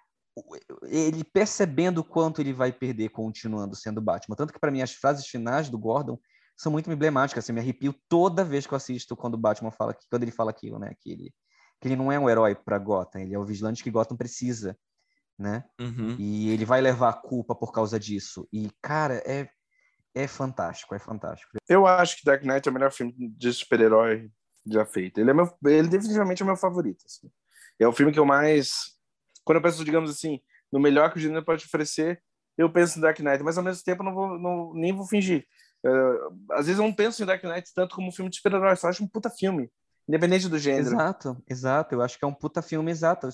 ele percebendo quanto ele vai perder continuando sendo Batman. Tanto que, para mim, as frases finais do Gordon são muito emblemáticas. Assim, me arrepio toda vez que eu assisto quando o Batman fala, quando ele fala aquilo, né? Que ele, que ele não é um herói para Gotham, ele é o vigilante que Gotham precisa, né? Uhum. E ele vai levar a culpa por causa disso. E, cara, é, é fantástico, é fantástico. Eu acho que Dark Knight é o melhor filme de super-herói já feito. Ele é meu, ele definitivamente é meu favorito. assim. É o filme que eu mais, quando eu penso, digamos assim, no melhor que o gênero pode oferecer, eu penso em Dark Knight. Mas ao mesmo tempo, eu não vou, não, nem vou fingir. Eh, às vezes eu não penso em Dark Knight tanto como um filme de super-herói. Só acho um puta filme, independente do gênero. Exato, exato. Eu acho que é um puta filme exato.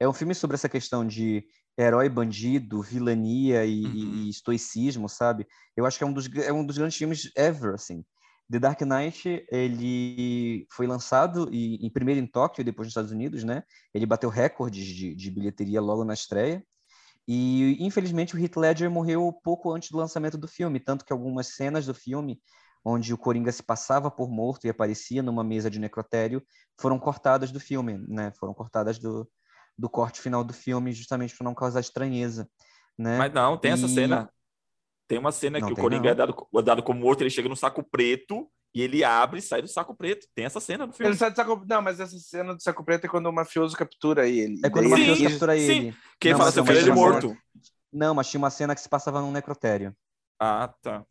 É um filme sobre essa questão de herói, bandido, vilania e, Uhum. e- estoicismo, sabe? Eu acho que é um dos, é um dos grandes filmes ever, assim. The Dark Knight, ele foi lançado e, em primeiro em Tóquio depois nos Estados Unidos, né? Ele bateu recordes de, de bilheteria logo na estreia. E, infelizmente, o Heath Ledger morreu pouco antes do lançamento do filme, tanto que algumas cenas do filme onde o Coringa se passava por morto e aparecia numa mesa de necrotério, foram cortadas do filme, né? Foram cortadas do, do corte final do filme, justamente para não causar estranheza, né? Mas não, tem essa E- cena. Tem uma cena Não que o Coringa não. é dado, é dado como morto, ele chega no saco preto e ele abre e sai do saco preto. Tem essa cena no filme. Ele sai do saco... Não, mas essa cena do saco preto é quando o mafioso captura ele. É quando o mafioso ele- captura sim. ele. Que ele Não, fala uma é cena- morto. Não, mas tinha uma cena que se passava num necrotério. Ah, tá.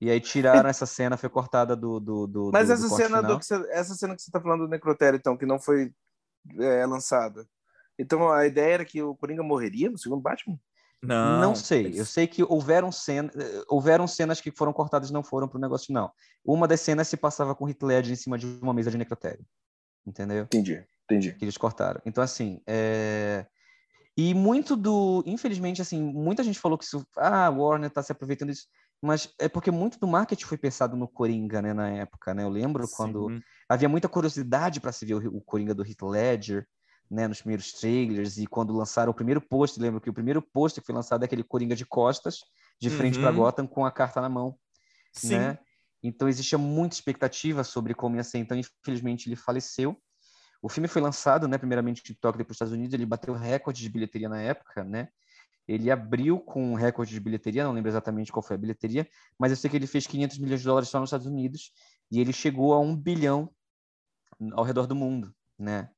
E aí tiraram essa cena, foi cortada do, do, do Mas do- essa do corte cena final. do que você, essa cena que você tá falando do necrotério, então, que não foi é, lançada. Então a ideia era que o Coringa morreria no segundo Batman? Não, Não sei. Eu sei que houveram, cena, eh, houveram cenas que foram cortadas e não foram pro negócio final. Uma das cenas se passava com Heath Ledger em cima de uma mesa de necrotério. Entendeu? Entendi, entendi. Que eles cortaram. Então, assim, é... E muito do... Infelizmente, assim, muita gente falou que isso... Ah, Warner tá se aproveitando disso. Mas é porque muito do marketing foi pensado no Coringa, né, na época, né? Eu lembro quando Sim. havia muita curiosidade para se ver o, o Coringa do Heath Ledger, né, nos primeiros trailers e quando lançaram o primeiro post, lembro que o primeiro post que foi lançado é aquele Coringa de costas, de frente para Uhum. Gotham com a carta na mão, Sim. né? Então existia muita expectativa sobre como ia ser, então infelizmente ele faleceu. O filme foi lançado, né, primeiramente no TikTok, depois nos Estados Unidos, ele bateu recorde de bilheteria na época, né? Ele abriu com um recorde de bilheteria, não lembro exatamente qual foi a bilheteria, mas eu sei que ele fez 500 milhões de dólares só nos Estados Unidos e ele chegou a um bilhão ao redor do mundo, né?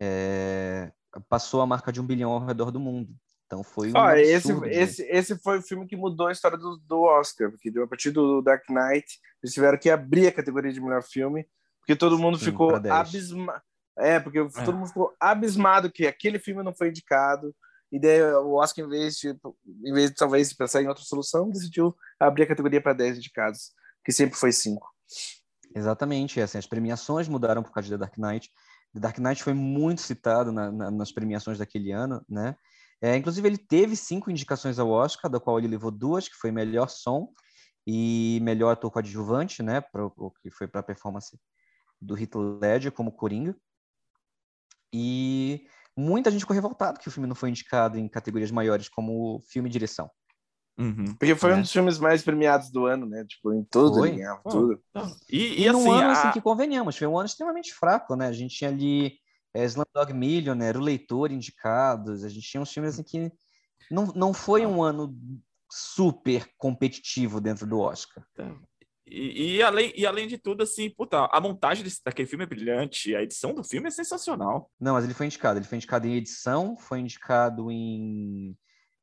É, passou a marca de um bilhão ao redor do mundo. Então foi um esse, absurdo, né? esse, esse foi o filme que mudou a história do, do Oscar, porque a partir do Dark Knight, eles tiveram que abrir a categoria de melhor filme, porque todo mundo Sim, ficou pra 10. abismado. É, porque todo mundo ficou abismado que aquele filme não foi indicado, e daí o Oscar, em vez de, em vez de talvez pensar em outra solução, decidiu abrir a categoria para 10 indicados, que sempre foi 5. Exatamente, assim, as premiações mudaram por causa de The Dark Knight. The Dark Knight foi muito citado na- na- nas premiações daquele ano, né? É, inclusive, ele teve cinco indicações ao Oscar, da qual ele levou duas, que foi melhor som e melhor ator coadjuvante, né? Pro, que foi para a performance do Heath Ledger como Coringa. E muita gente ficou revoltada que o filme não foi indicado em categorias maiores como filme e direção. Uhum. Porque foi É. um dos filmes mais premiados do ano, né? Tipo, em tudo Foi. ganhava tudo. E, e E, num assim, ano a- assim que convenhamos, foi um ano extremamente fraco, né? A gente tinha ali é, Slumdog Millionaire, O Leitor indicados, a gente tinha uns filmes assim que não, não foi um ano super competitivo dentro do Oscar. E, e além, e além de tudo, assim, puta, a montagem desse, daquele filme é brilhante, a edição do filme é sensacional. Não, mas ele foi indicado. Ele foi indicado em edição, foi indicado em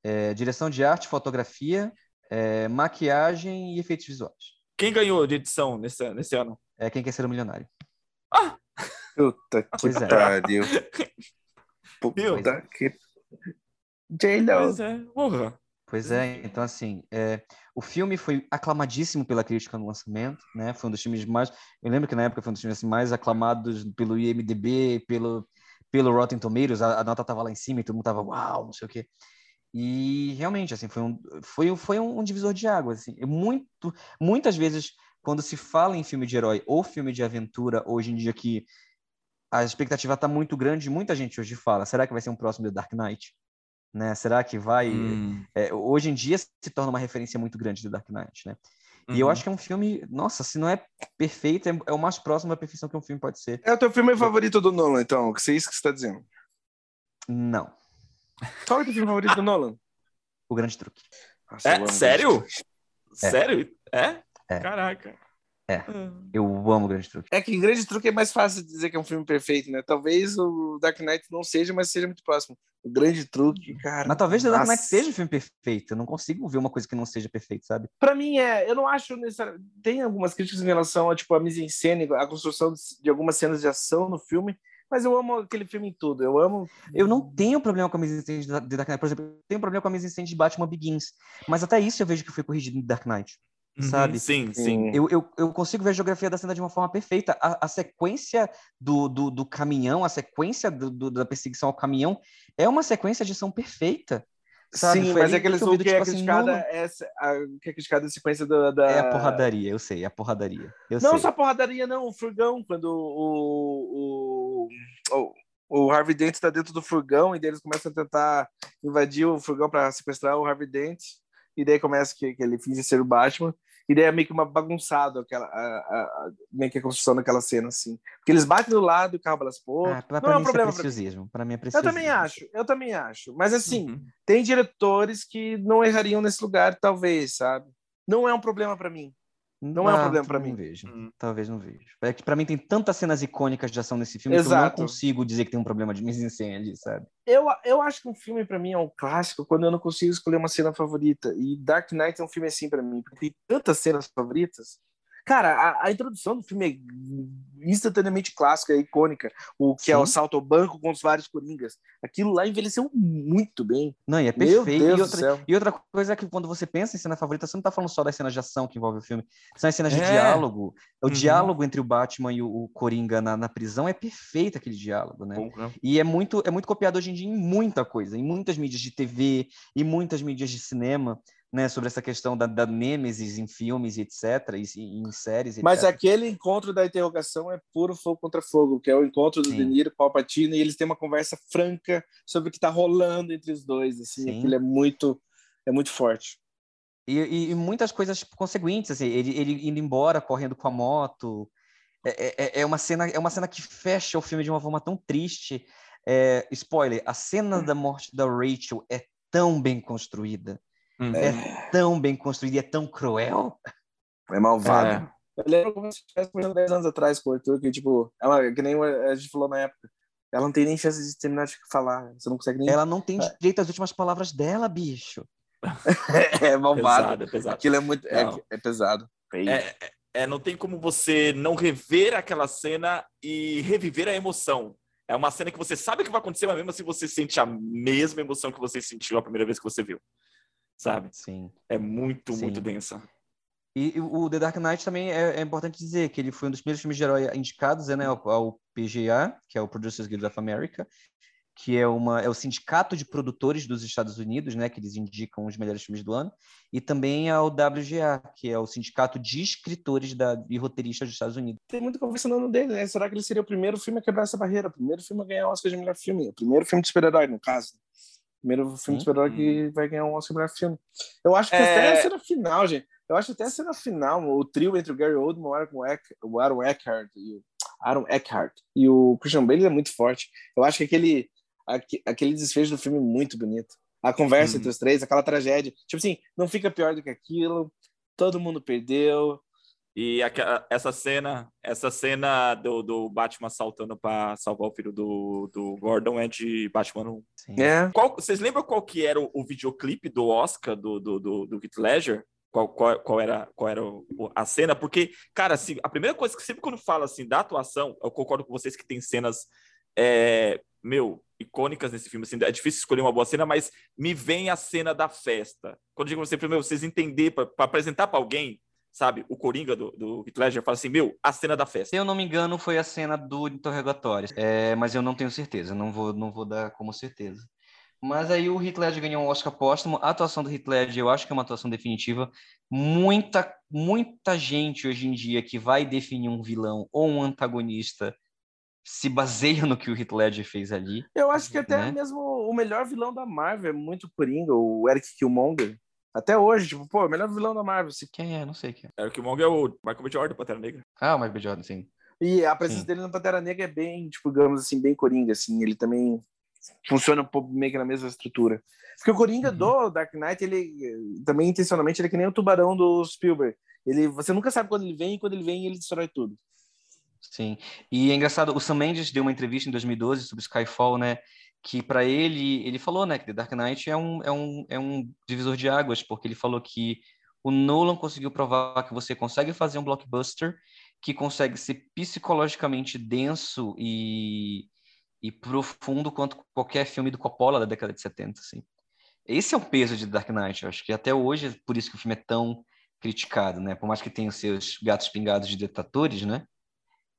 é, direção de arte, fotografia, é, maquiagem e efeitos visuais. Quem ganhou de edição nesse, nesse ano? É quem quer ser o milionário. Puta que Pois é. pariu. Viu? Puta que. J-Lo. Pois é, porra. Pois é, então assim, é, o filme foi aclamadíssimo pela crítica no lançamento, né? Foi um dos filmes mais, eu lembro que na época foi um dos filmes assim, mais aclamados pelo IMDb, pelo pelo Rotten Tomatoes, a, a nota tava lá em cima e todo mundo tava uau, não sei o quê. E realmente assim, foi um foi, foi um divisor de águas, assim. Eu muito muitas vezes quando se fala em filme de herói ou filme de aventura, hoje em dia que a expectativa está muito grande, muita gente hoje fala, será que vai ser um próximo The Dark Knight? Né? Será que vai Hum, é, hoje em dia se torna uma referência muito grande do Dark Knight, né? E eu uhum. acho que é um filme, nossa, se não é perfeito, é, é o mais próximo da perfeição que um filme pode ser. É o teu filme favorito do Nolan, então? Que é isso que você está dizendo? Não, Qual é o teu filme favorito do Nolan? o grande truque. Nossa, É, sério? isso. Sério? É? É. Caraca. É. Hum. Eu amo o grande truque. É que Grande Truque é mais fácil de dizer que é um filme perfeito, né? Talvez o Dark Knight não seja, mas seja muito próximo. O Grande Truque, cara. Mas talvez The Dark Knight seja um filme perfeito. Eu não consigo ver uma coisa que não seja perfeita, sabe? Pra mim é, eu não acho necessário. Tem algumas críticas em relação a tipo a mise en scène, a construção de algumas cenas de ação no filme, mas eu amo aquele filme em tudo. Eu amo. Eu não tenho problema com a mise en scène de Dark Knight. Por exemplo, eu tenho problema com a mise en scène de Batman Begins. Mas até isso eu vejo que foi corrigido no Dark Knight. Uhum, Sabe? Sim, sim. Eu, eu, eu consigo ver a geografia da cena de uma forma perfeita. A, a sequência do, do, do caminhão, a sequência do, do- da perseguição ao caminhão é uma sequência de ação perfeita. Sabe? Sim, Foi mas é aquele que vi que, do tipo é assim, criticada não, é a, que é criticada a sequência da, da- É a porradaria, eu sei, é a porradaria. Eu Não sei. só a porradaria, não, o furgão, quando o, o, o, o Harvey Dent está dentro do furgão e eles começam a tentar invadir o furgão para sequestrar o Harvey Dent, e daí começa que, que ele finge ser o Batman, e daí é meio que uma bagunçada aquela, a, a- a- meio que a construção daquela cena, assim. Porque eles batem do lado e o carro pro outro. Ah, pra, não pra é um é problema preciosismo. Pra mim é Eu preciosismo. também acho, eu também acho. Mas assim, Uhum. tem diretores que não errariam nesse lugar, talvez, sabe? Não é um problema para mim. Não é um problema pra talvez mim. Vejo. Hum. Talvez não vejo. É que pra mim tem tantas cenas icônicas de ação nesse filme que eu não Exato. consigo dizer que tem um problema de mise en scène ali, sabe? Eu, eu acho que um filme pra mim é um clássico quando eu não consigo escolher uma cena favorita. E Dark Knight é um filme assim pra mim, porque tem tantas cenas favoritas. Cara, a, a introdução do filme é instantaneamente clássica, icônica. O que é o Sim. assalto ao banco com os vários coringas. Aquilo lá envelheceu muito bem. Não, e é Meu perfeito. Deus e, outra, e outra coisa é que quando você pensa em cena favorita, você não tá falando só das cenas de ação que envolve o filme. São as cenas de É. diálogo. O Uhum. diálogo entre o Batman e o, o Coringa na, na prisão é perfeito aquele diálogo, né? Bom, né? E é muito, é muito copiado hoje em dia em muita coisa, em muitas mídias de TV, em muitas mídias de cinema. Né, sobre essa questão da, da Nêmesis em filmes, etc., e, e em séries, etc. Mas aquele encontro da interrogação é puro fogo contra fogo, que é o encontro do Sim. De Niro com o Alpatino, e eles têm uma conversa franca sobre o que está rolando entre os dois, assim, Sim. aquilo é muito, é muito forte. E, e- e muitas coisas consequentes, assim, ele, ele indo embora, correndo com a moto. É, é- é uma cena, é uma cena que fecha o filme de uma forma tão triste. É, spoiler, a cena da morte da Rachel é tão bem construída. Hum. É tão bem construída e é tão cruel. É malvado. É. Eu lembro como se tivesse conversando 10 anos atrás com o Arthur, que, tipo, ela, que nem a gente falou na época, ela não tem nem chance de terminar de falar, você não consegue nem... Ela não tem É. direito às últimas palavras dela, bicho. é malvado. Pesado, é pesado. Aquilo é muito... É, Não. é pesado. É, é, não tem como você não rever aquela cena e reviver a emoção. É uma cena que você sabe que vai acontecer, mas mesmo assim você sente a mesma emoção que você sentiu a primeira vez que você viu. Sabe? Sim. É muito, Sim. muito densa. E, e o The Dark Knight também é, é importante dizer que ele foi um dos primeiros filmes de herói indicados né, ao, ao PGA, que é o Producers Guild of America, que é, uma, é o sindicato de produtores dos Estados Unidos, né, que eles indicam os melhores filmes do ano, e também ao WGA, que é o sindicato de escritores da, e roteiristas dos Estados Unidos. Tem muita conversa no ano dele, né? Será que ele seria o primeiro filme a quebrar essa barreira? O primeiro filme a ganhar o Oscar de melhor filme? O primeiro filme de super-herói, no caso. Primeiro filme de super-herói que vai ganhar um Oscar melhor filme. Eu acho que É. até a cena final, gente. Eu acho até a cena final, o trio entre o Gary Oldman, o Aaron, Eck, o Aaron Eckhart e o Aaron Eckhart e o Christian Bale é muito forte. Eu acho que aquele, aque- aquele desfecho do filme é muito bonito. A conversa Hum. entre os três, aquela tragédia. Tipo assim, não fica pior do que aquilo. Todo mundo perdeu. E aquela- essa cena, essa cena do, do Batman saltando para salvar o filho do, do Gordon é de Batman 1. Sim. É. Qual- vocês lembram qual que era o, o videoclipe do Oscar do, do, do, do Heath Ledger? Qual, qual, qual era, qual era o- a cena? Porque, cara, assim, a primeira coisa que sempre quando fala assim da atuação, eu concordo com vocês que tem cenas, é, meu, icônicas nesse filme. Assim, é difícil escolher uma boa cena, mas me vem a cena da festa. Quando eu digo sempre, meu, vocês entender para apresentar para alguém, sabe, o Coringa do, do Heath Ledger, fala assim, meu, a cena da festa. Se eu não me engano, foi a cena do interrogatório. É, mas eu não tenho certeza, não vou, não vou dar como certeza. Mas aí o Heath Ledger ganhou um Oscar póstumo. A atuação do Heath Ledger, eu acho que é uma atuação definitiva. Muita, muita gente hoje em dia que vai definir um vilão ou um antagonista se baseia no que o Heath Ledger fez ali. Eu acho que até Né? mesmo o melhor vilão da Marvel é muito Coringa, o Eric Killmonger. Até hoje, tipo, pô, o melhor vilão da Marvel. se- Quem é? Não sei quem é. É o Killmonger é o Michael B. Jordan, Pantera Negra. Ah, o Michael B. Jordan, sim. E a presença Sim. dele no Pantera Negra é bem, tipo, digamos assim, bem Coringa, assim. Ele também funciona um pouco meio que na mesma estrutura. Porque o Coringa Uhum. do Dark Knight, ele também intencionalmente, ele é que nem o tubarão do Spielberg. Ele, você nunca sabe quando ele vem, e quando ele vem, ele destrói tudo. Sim. E é engraçado, o Sam Mendes deu uma entrevista em 2012 sobre Skyfall, né? Que para ele, ele falou, né, que The Dark Knight é um, é, um, é um divisor de águas, porque ele falou que o Nolan conseguiu provar que você consegue fazer um blockbuster que consegue ser psicologicamente denso e, e profundo quanto qualquer filme do Coppola da década de 70, assim. Esse é o peso de Dark Knight, eu acho que até hoje é por isso que o filme é tão criticado, né? Por mais que tenha os seus gatos pingados de detatores, né?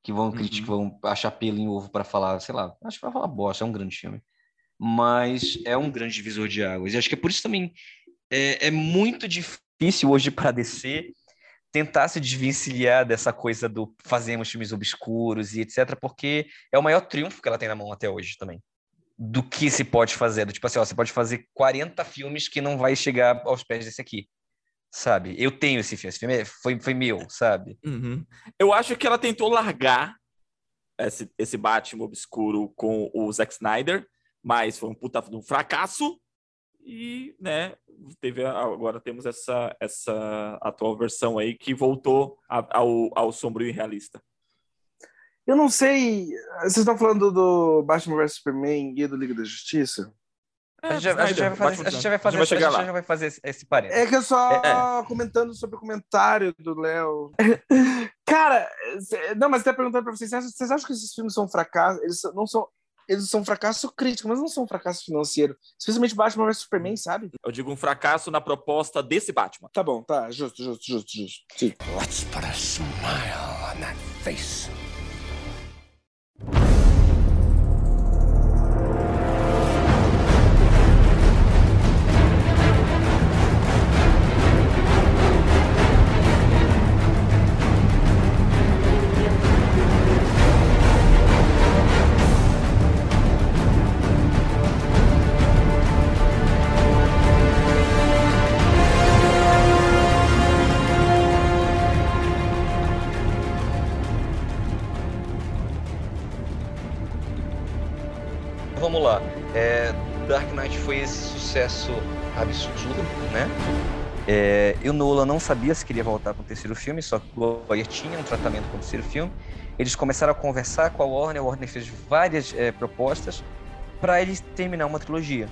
Que vão Uhum. criticar, vão achar pelo em ovo para falar, sei lá, acho que vai falar bosta, é um grande filme. Mas é um grande divisor de águas. E acho que é por isso também é, é muito difícil hoje para DC tentar se desvencilhar dessa coisa do fazemos filmes obscuros e etc, porque é o maior triunfo que ela tem na mão até hoje também. Do que se pode fazer, do tipo assim, ó, você pode fazer 40 filmes que não vai chegar aos pés desse aqui. Sabe? Eu tenho esse filme, esse filme é- foi, foi meu, sabe? Uhum. Eu acho que ela tentou largar esse, esse Batman obscuro com o Zack Snyder, mas foi um puta de um fracasso. E, né, teve agora temos essa, essa atual versão aí que voltou a- ao, ao sombrio e realista. Eu não sei. Vocês estão falando do Batman vs Superman e do Liga da Justiça? a, gente já, a gente já vai fazer, a gente já vai fazer, a gente vai chegar a gente lá. já vai fazer esse, esse parênteses. É que eu só É, comentando sobre o comentário do Léo. Cara, cê- não, mas até perguntando pra vocês, vocês acham, que esses filmes são fracassos? Eles não são. Eles são fracasso crítico, mas não são fracasso financeiro. Especialmente Batman vs Superman, sabe? Eu digo um fracasso na proposta desse Batman. Tá bom, tá, justo, justo, justo, justo. Sim. Let's put a smile on that face. Sucesso absurdo, né? É, e o Nolan não sabia se queria voltar com o terceiro filme, só que o Goyer tinha um tratamento com o terceiro filme. Eles começaram a conversar com a Warner, a Warner fez várias é, propostas para eles terminar uma trilogia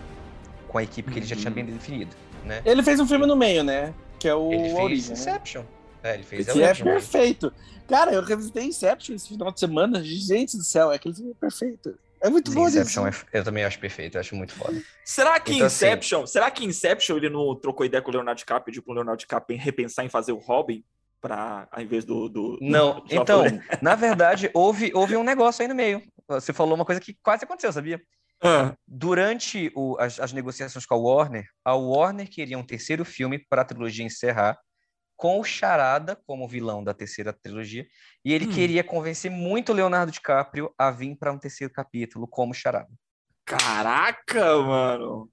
com a equipe que ele já tinha bem definido, né? Ele fez um filme no meio, né? Que é o Ele Origem. né? Inception. É, ele fez Que é perfeito. Cara, eu revisitei Inception esse final de semana. Gente do céu, aquele filme é perfeito. É muito bom. Inception é- eu também acho perfeito, eu acho muito foda. Será que Então, assim- Inception, será que Inception ele não trocou ideia com o Leonardo DiCaprio e pediu pro Leonardo DiCaprio repensar em fazer o Robin para ao invés do, do Não, do então, na verdade, houve, houve um negócio aí no meio. Você falou uma coisa que quase aconteceu, sabia? Ah, Durante o- as, as negociações com a Warner, a Warner queria um terceiro filme para a trilogia encerrar, com o Charada como vilão da terceira trilogia, e ele Hum. queria convencer muito o Leonardo DiCaprio a vir para um terceiro capítulo como Charada. Caraca, mano.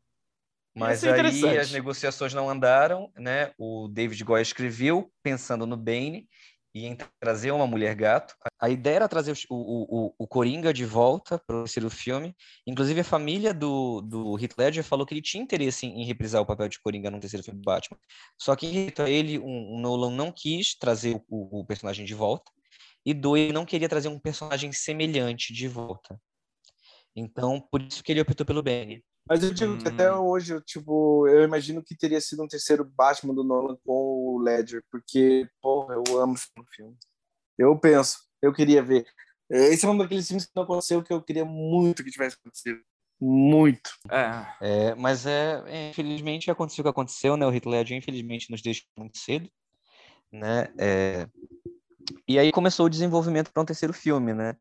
Mas é aí as negociações não andaram, né? O David Goyer escreveu pensando no Bane e em trazer uma mulher gato. A ideia era trazer o, o, o, Coringa de volta para o terceiro filme. Inclusive a família do, do Heath Ledger falou que ele tinha interesse em, em reprisar o papel de Coringa no terceiro filme do Batman. Só que irrita ele, um, o Nolan não quis trazer o, o personagem de volta e dois, ele não queria trazer um personagem semelhante de volta. Então, por isso que ele optou pelo Bane. Mas eu digo que Hum. até hoje, eu, tipo, eu imagino que teria sido um terceiro Batman do Nolan com o Ledger, porque, porra, eu amo esse filme. Eu penso, eu queria ver. Esse é um daqueles filmes que não aconteceu que eu queria muito que tivesse acontecido. Muito. É. É, mas é, é, infelizmente aconteceu o que aconteceu, né? O Heath Ledger infelizmente nos deixou muito cedo, né? É, e aí começou o desenvolvimento para um terceiro filme, né?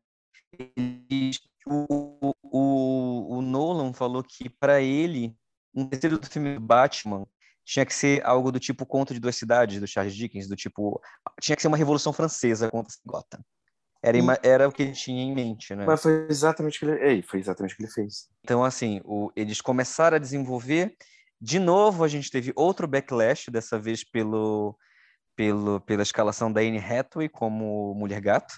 E o, o, o Nolan falou que para ele um terceiro filme do Batman tinha que ser algo do tipo Conto de Duas Cidades do Charles Dickens, do tipo tinha que ser uma revolução francesa contra Gotham. Era, era o que ele tinha em mente, né? Mas foi exatamente o que ele, foi exatamente o que ele fez. Então, assim, o- eles começaram a desenvolver. De novo, a gente teve outro backlash, dessa vez pelo, pelo, pela escalação da Anne Hathaway como Mulher Gato.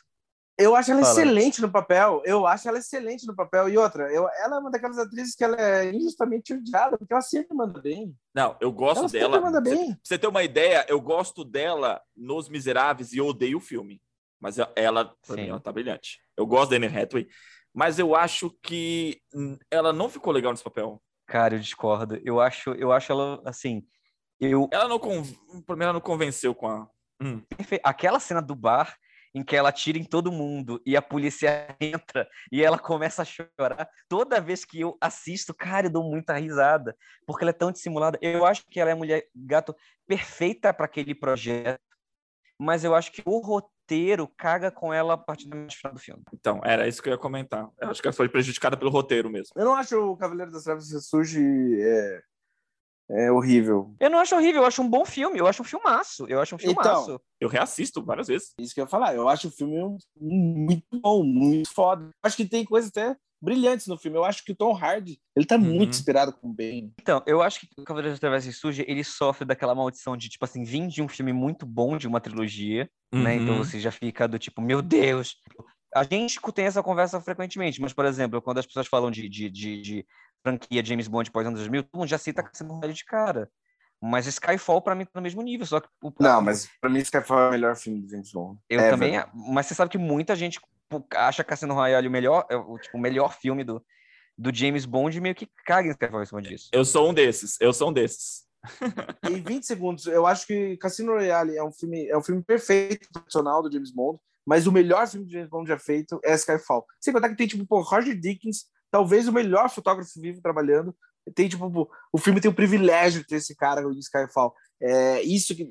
Eu acho ela Fala. excelente no papel. Eu acho ela excelente no papel. E outra, eu, ela é uma daquelas atrizes que ela é injustamente odiada, porque ela sempre manda bem. Não, eu gosto Ela sempre dela. manda Pra bem. você ter uma ideia, eu gosto dela nos Miseráveis e eu odeio o filme. Mas ela, pra Sim. mim, ela tá brilhante. Eu gosto da Anne Hathaway, mas eu acho que ela não ficou legal nesse papel. Cara, eu discordo. Eu acho, eu acho ela, assim, eu... Ela não, con... pra ela não convenceu com a... Hum. Aquela cena do bar em que ela atira em todo mundo e a polícia entra e ela começa a chorar. Toda vez que eu assisto, cara, eu dou muita risada, porque ela é tão dissimulada. Eu acho que ela é a mulher gato perfeita para aquele projeto, mas eu acho que o roteiro caga com ela a partir do final do filme. Então, era isso que eu ia comentar. Eu acho que ela foi prejudicada pelo roteiro mesmo. Eu não acho o Cavaleiro das Trevas Ressurge é, é horrível. Eu não acho horrível, eu acho um bom filme, eu acho um filmaço, eu acho um Então, filmaço. Eu reassisto várias vezes. Isso que eu ia falar. Eu acho o filme muito bom, muito foda. Eu acho que tem coisas até brilhantes no filme. Eu acho que o Tom Hardy, ele tá Uhum. muito inspirado com o Bane. Então, eu acho que o Cavaleiro das Trevas Surge, ele sofre daquela maldição de, tipo assim, vir de um filme muito bom de uma trilogia, né? Então Uhum. você já fica do tipo, meu Deus. A gente tem essa conversa frequentemente, mas, por exemplo, quando as pessoas falam de, de, de, de franquia James Bond pós anos 2000, todo mundo já cita Cassino Royale de cara. Mas Skyfall, pra mim, tá no mesmo nível, só que... O, Não, mas pra mim Skyfall é o melhor filme do James Bond. Eu Ever. também... Mas você sabe que muita gente acha Cassino Royale o melhor, é o, tipo, o melhor filme do, do James Bond e meio que caga em Skyfall em cima disso. Eu sou um desses. Eu sou um desses. Em 20 segundos, eu acho que Cassino Royale é um filme, é um filme perfeito, tradicional do James Bond, mas o melhor filme do James Bond já feito é Skyfall. Sem contar que tem, tipo, pô, Roger Dickens, talvez o melhor fotógrafo vivo trabalhando. Tem, tipo, o filme tem o privilégio de ter esse cara de Skyfall. É isso que.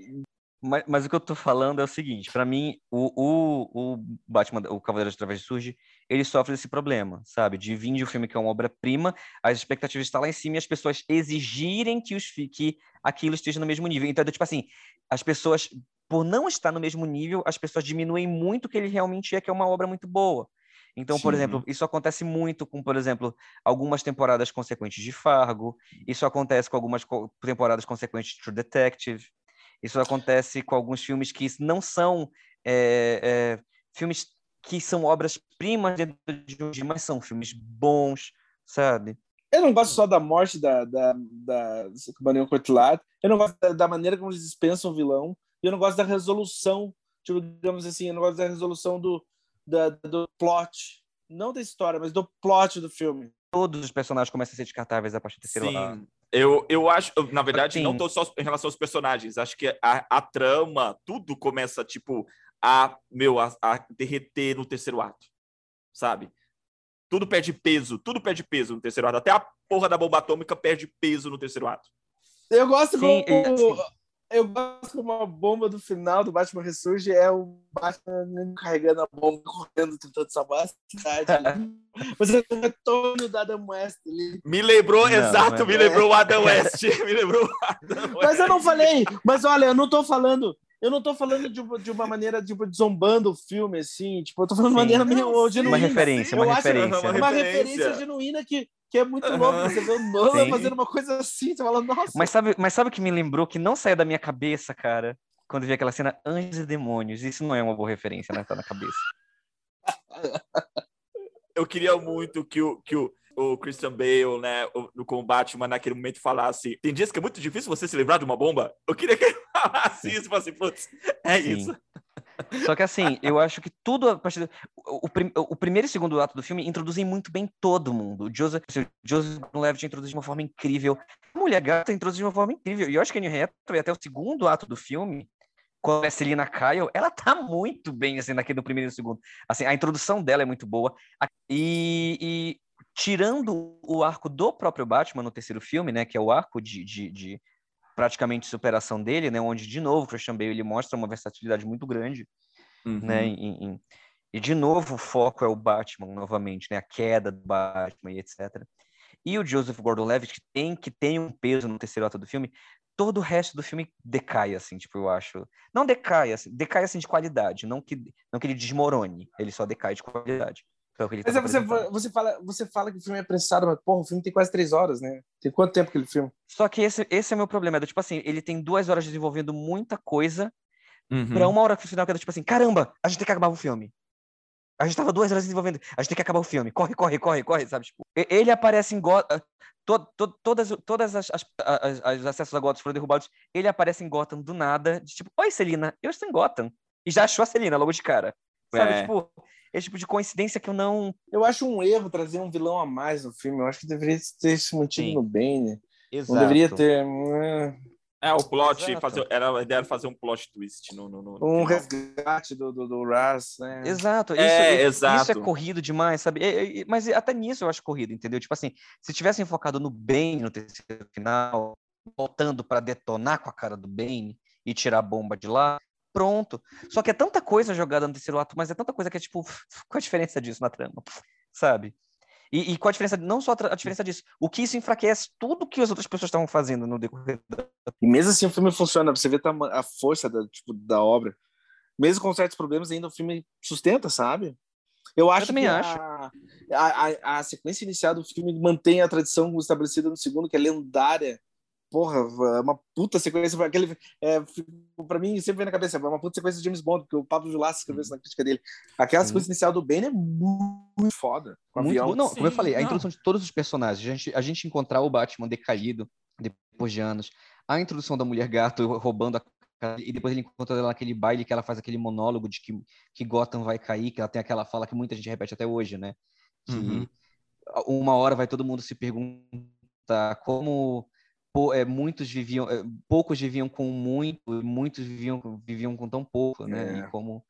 Mas, mas o que eu tô falando é o seguinte, pra mim, o, o, o Batman, o Cavaleiro de Trevas surge, ele sofre desse problema, sabe? De vir de um filme que é uma obra-prima, as expectativas estão lá em cima e as pessoas exigirem que, os, que aquilo esteja no mesmo nível. Então, tipo assim, as pessoas, por não estar no mesmo nível, as pessoas diminuem muito o que ele realmente é, que é uma obra muito boa. Então, por Sim. exemplo, isso acontece muito com, por exemplo, algumas temporadas consequentes de Fargo, isso acontece com algumas co- temporadas consequentes de True Detective, isso acontece com alguns filmes que não são é, é, filmes que são obras-primas dentro de dia, mas são filmes bons, sabe? Eu não gosto só da morte da, da, da Cotillard, eu não gosto da, da, maneira como eles dispensam o vilão, e eu não gosto da resolução, tipo, digamos assim, eu não gosto da resolução do, da, do plot, não da história, mas do plot do filme. Todos os personagens começam a ser descartáveis a partir do terceiro Sim. Eu, eu acho, na verdade, não tô só em relação aos personagens. Acho que a, a trama, tudo começa, tipo, a, meu, a, a derreter no terceiro ato, sabe? Tudo perde peso, tudo perde peso no terceiro ato. Até a porra da bomba atômica perde peso no terceiro ato. Eu gosto Sim, como... Eu gosto como a bomba do final do Batman Ressurge é o Batman carregando a bomba, correndo, tentando salvar a cidade. Você é o retorno da Adam West ali. Me lembrou, não, exato, me é. lembrou o Adam West. me lembrou o Adam West. Mas eu não falei, mas olha, eu não tô falando eu não tô falando de, de uma maneira, tipo, zombando o filme, assim. Tipo, eu tô falando de maneira meio genuína. Uma referência, uma referência. Uma, uma referência genuína que, que é muito louco. Você vê o Nolan Sim. fazendo uma coisa assim, você fala, nossa. Mas sabe, mas sabe o que me lembrou? Que não saiu da minha cabeça, cara, quando vi aquela cena Anjos e Demônios. Isso não é uma boa referência, né? Tá na cabeça. Eu queria muito que o, que o, o Christian Bale, né, no combate, mas naquele momento falasse: tem dias que é muito difícil você se livrar de uma bomba. Eu queria que ele falasse isso, assim, putz, é Sim. isso. Só que assim, eu acho que tudo a partir do, o, o, primeiro e segundo ato do filme introduzem muito bem todo mundo. O Joseph, o Joseph Levitt introduz de uma forma incrível. A Mulher Gata introduz de uma forma incrível. E eu acho que a New Hathaway, até o segundo ato do filme, com a Selina Kyle, ela tá muito bem, assim, naquele primeiro e segundo. Assim, a introdução dela é muito boa. E, e tirando o arco do próprio Batman no terceiro filme, né, que é o arco de, de, de praticamente superação dele, né, onde de novo Christian Bale ele mostra uma versatilidade muito grande, né, uhum. né, em, em, e de novo o foco é o Batman novamente, né, a queda do Batman e etc. E o Joseph Gordon-Levitt que tem que tem um peso no terceiro ato do filme, todo o resto do filme decai assim, tipo eu acho, não decai, assim, decai assim de qualidade, não que não que ele desmorone, ele só decai de qualidade. Mas é, você, você, fala, você fala que o filme é apressado, mas porra, o filme tem quase três horas, né? Tem quanto tempo aquele filme? Só que esse, esse é o meu problema. É do, tipo assim, ele tem duas horas desenvolvendo muita coisa uhum. pra uma hora final que é do, tipo assim, caramba, a gente tem que acabar o filme. A gente tava duas horas desenvolvendo, a gente tem que acabar o filme. Corre, corre, corre, corre, sabe? Tipo, ele aparece em Gotham. To, to, todas todas as, as, as, as acessos a Gotham foram derrubados. Ele aparece em Gotham do nada, de tipo, oi, Celina, eu estou em Gotham. E já achou a Celina logo de cara. Sabe? É. Tipo, esse tipo de coincidência que eu não. Eu acho um erro trazer um vilão a mais no filme. Eu acho que deveria ter se mantido Sim. no Bane. Exato. Não deveria ter. Né? É, o plot, fazer, era, a ideia era fazer um plot twist no. no, no um resgate do, do, do Raz, né? Exato, isso é, exato. isso é corrido demais, sabe? mas até nisso eu acho corrido, entendeu? Tipo assim, se tivessem focado no Bane no terceiro final, voltando para detonar com a cara do Bane e tirar a bomba de lá, pronto. Só que é tanta coisa jogada no terceiro ato, mas é tanta coisa que é tipo, qual a diferença disso na trama? Sabe? E, e qual a diferença, não só a diferença disso, o que isso enfraquece tudo que as outras pessoas estavam fazendo no decorrer da... E mesmo assim o filme funciona, você vê a força da, tipo, da obra. Mesmo com certos problemas, ainda o filme sustenta, sabe? Eu acho Eu também que acho. A, a, a, sequência inicial do filme mantém a tradição estabelecida no segundo, que é lendária, porra, é uma puta sequência. Aquele, é, pra mim, sempre vem na cabeça, é uma puta sequência de James Bond, porque o Pablo Vilaça escreveu isso na crítica dele. Aquela Sim. sequência inicial do Ben é muito foda. muito avião. Não, como eu falei, a introdução de todos os personagens, a gente, a gente encontrar o Batman decaído depois de anos, a introdução da mulher gato roubando a e depois ele encontra ela naquele baile que ela faz aquele monólogo de que, que Gotham vai cair, que ela tem aquela fala que muita gente repete até hoje, né? Que uhum. uma hora vai todo mundo se perguntar como é, muitos viviam, é, poucos viviam com muito, muitos viviam, viviam com tão pouco, né? É. E como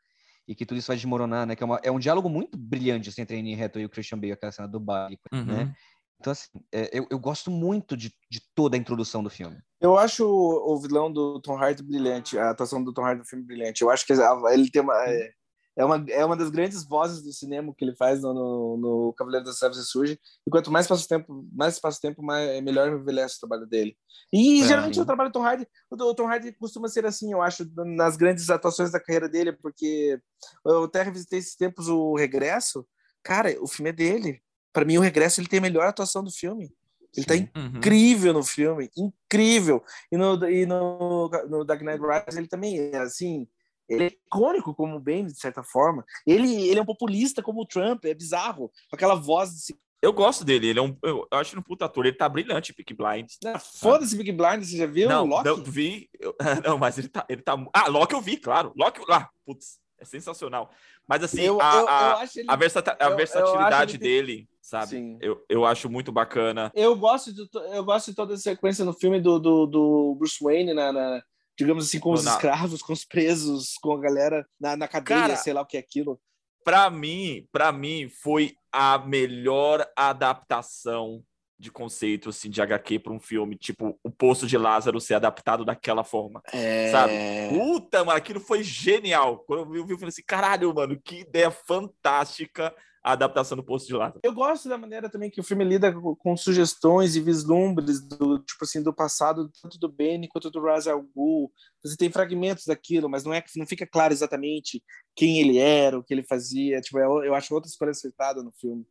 e que tudo isso vai desmoronar, né? Que é, uma, é um diálogo muito brilhante assim, entre a Annie Hathaway e o Christian Bale, aquela cena do baile, né? uhum. né? Então, assim, é, eu, eu gosto muito de, de toda a introdução do filme. Eu acho o, o vilão do Tom Hardy brilhante, a atuação do Tom Hardy no filme brilhante. Eu acho que ele tem uma, é, é uma, é uma das grandes vozes do cinema que ele faz no, no, no Cavaleiro das Trevas Ressurge. E quanto mais passa o tempo, mais passa o tempo, mais, melhor envelhece o trabalho dele. E é, geralmente o trabalho do Tom Hardy, o Tom Hardy costuma ser assim, eu acho, nas grandes atuações da carreira dele, porque eu até revisitei esses tempos o Regresso. Cara, o filme é dele. Para mim, o Regresso ele tem a melhor atuação do filme. Ele tá uhum. incrível no filme, incrível. E no, e no, no Dark Knight Rises ele também é assim ele é icônico como o Bane, de certa forma. Ele, ele é um populista como o Trump, é bizarro. Com aquela voz Eu gosto dele, ele é um. Eu, acho ele um puta ator, ele tá brilhante, Blinders. Ah, Foda-se Big Blind, você já viu não, o Loki? não vi. eu- não, mas ele tá, ele tá. Ah, Loki eu vi, claro. Loki, ah, putz, é sensacional. Mas assim, eu, a, eu, a, ele... a, a versatilidade dele, sabe? Sim. Eu, eu acho muito bacana. Eu gosto de, eu gosto de toda a sequência no filme do, do, do Bruce Wayne, na, na- digamos assim, com os Na- escravos, com os presos, com a galera na, na cadeia, Cara, sei lá o que é aquilo. Pra mim, para mim, foi a melhor adaptação de conceito assim, de HQ para um filme, tipo O Poço de Lázaro ser adaptado daquela forma. É... Sabe? Puta, mano, aquilo foi genial. Quando eu vi o filme, eu falei assim: caralho, mano, que ideia fantástica a adaptação do Poço de Lázaro. Eu gosto da maneira também que o filme lida com, com sugestões e vislumbres do tipo assim do passado tanto do Benny quanto do Ra's al Ghul. Você tem fragmentos daquilo, mas não é que não fica claro exatamente quem ele era, o que ele fazia. Tipo, eu, eu acho outra escolha acertada no filme.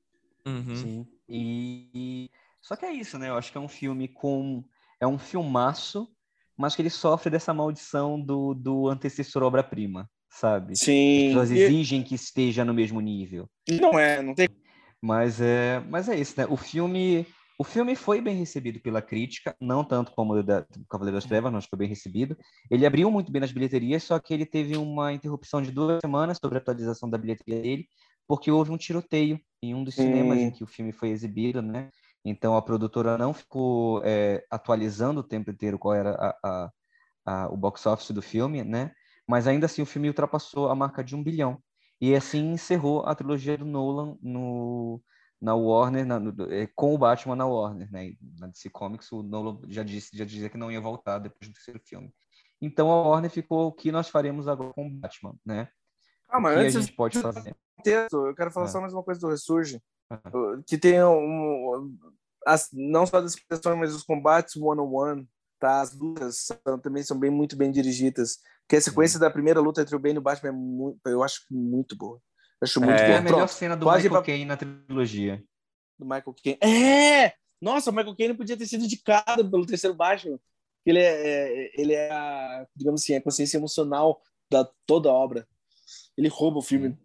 Uhum. Sim. E só que é isso, né? Eu acho que é um filme com é um filmaço, mas que ele sofre dessa maldição do, do antecessor obra-prima, sabe? As Sim. pessoas E- exigem que esteja no mesmo nível. e não é, não tem. Mas é, mas é isso, né? O filme, o filme foi bem recebido pela crítica, não tanto como o da Cavaleiro das Trevas, mas foi bem recebido. Ele abriu muito bem nas bilheterias, só que ele teve uma interrupção de duas semanas sobre a atualização da bilheteria dele, porque houve um tiroteio em um dos cinemas em que o filme foi exibido, né? Então a produtora não ficou é, atualizando o tempo inteiro qual era a, a- a- o box office do filme, né? Mas ainda assim o filme ultrapassou a marca de um bilhão. E assim encerrou a trilogia do Nolan no, na Warner, na- no- eh, com o Batman na Warner, né? Na DC Comics, o Nolan já disse, já dizia que não ia voltar depois do terceiro filme. Então a Warner ficou o que nós faremos agora com o Batman, né? Ah, O mas que a antes gente pode fazer? texto, eu quero falar Ah. só mais uma coisa do Ressurge. Ah. Que tem um, as, não só as questões, mas os combates one-on-one, tá? As lutas são- também são bem, muito bem dirigidas. Porque a sequência da primeira luta entre o Bane e o Batman é muito, eu acho muito boa. Eu acho muito É. É boa. a melhor Pronto, cena do pode Michael pra- Caine na trilogia. do Michael Caine. É! Nossa, o Michael Caine podia ter sido indicado pelo terceiro Batman. Ele é, é- ele é a, digamos assim, a consciência emocional da toda a obra. Ele rouba o filme.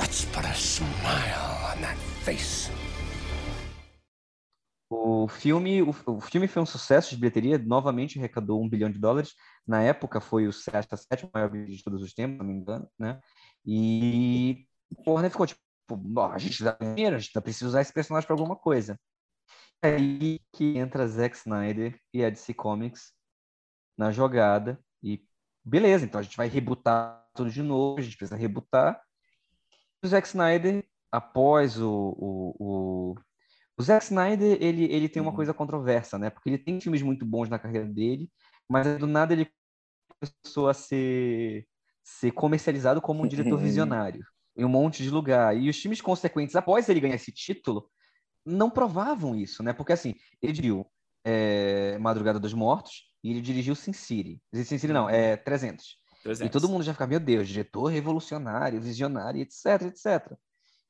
Let's put a smile on that face. O filme, o, o filme foi um sucesso de bilheteria, novamente arrecadou um bilhão de dólares. Na época foi o sexto, a sétima maior bilheteria de todos os tempos, não me engano, né? E o Warner ficou tipo, "Bom, a gente dá dinheiro, a gente precisa usar esse personagem para alguma coisa. Aí que entra Zack Snyder e a DC Comics na jogada e beleza, então a gente vai rebootar tudo de novo, a gente precisa rebootar. O Zack Snyder, após o, o, o o Zack Snyder, ele, ele tem uma Uhum. coisa controversa, né? Porque ele tem filmes muito bons na carreira dele, mas do nada ele começou a ser, ser comercializado como um diretor visionário em um monte de lugar. E os filmes consequentes, após ele ganhar esse título, não provavam isso, né? Porque assim, ele dirigiu é, Madrugada dos Mortos e ele dirigiu Sin City. Sin City não, é 300. 300. E todo mundo já fica, meu Deus, diretor revolucionário, visionário, etc, etc.